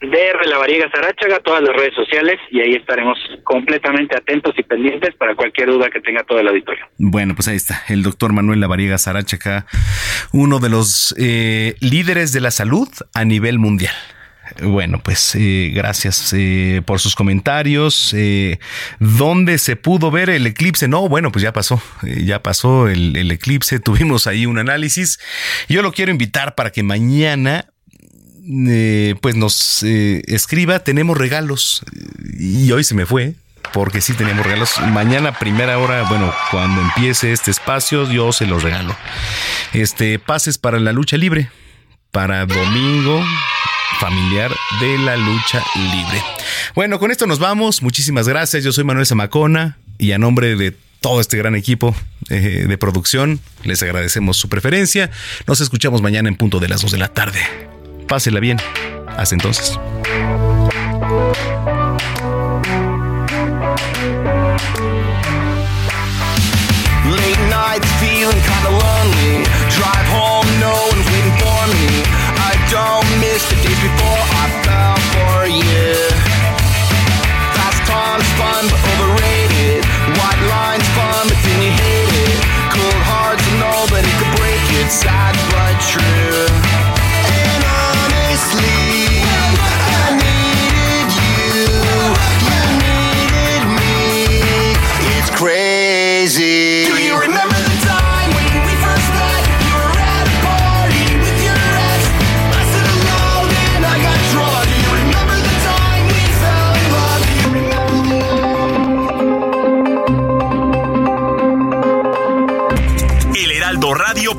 X: DR La Variega Sarachaga, todas las redes sociales y ahí estaremos completamente atentos y pendientes para cualquier duda que tenga todo el auditorio.
A: Bueno, pues ahí está, el doctor Manuel Lavariega Sarachaca, uno de los eh, líderes de la salud a nivel mundial. Bueno, pues eh, gracias eh, por sus comentarios. Eh, ¿Dónde se pudo ver el eclipse? No, bueno, pues ya pasó, eh, ya pasó el eclipse, tuvimos ahí un análisis. Yo lo quiero invitar para que mañana eh, pues nos eh, escriba, tenemos regalos. Y hoy se me fue, porque sí teníamos regalos. Mañana, primera hora, bueno, cuando empiece este espacio, yo se los regalo. Este, pases para la lucha libre, para domingo familiar de la lucha libre. Bueno, con esto nos vamos. Muchísimas gracias. Yo soy Manuel Zamacona y a nombre de todo este gran equipo eh, de producción, les agradecemos su preferencia. Nos escuchamos mañana en punto de las 2 de la tarde. Pásela bien. Hasta entonces.
Y: Late nights feeling kinda lonely. Drive home, no one's waiting for me. I don't miss the days before I fell for you. Fast times fun but overrated. White lines fun but then you hate it. It. Sad but true.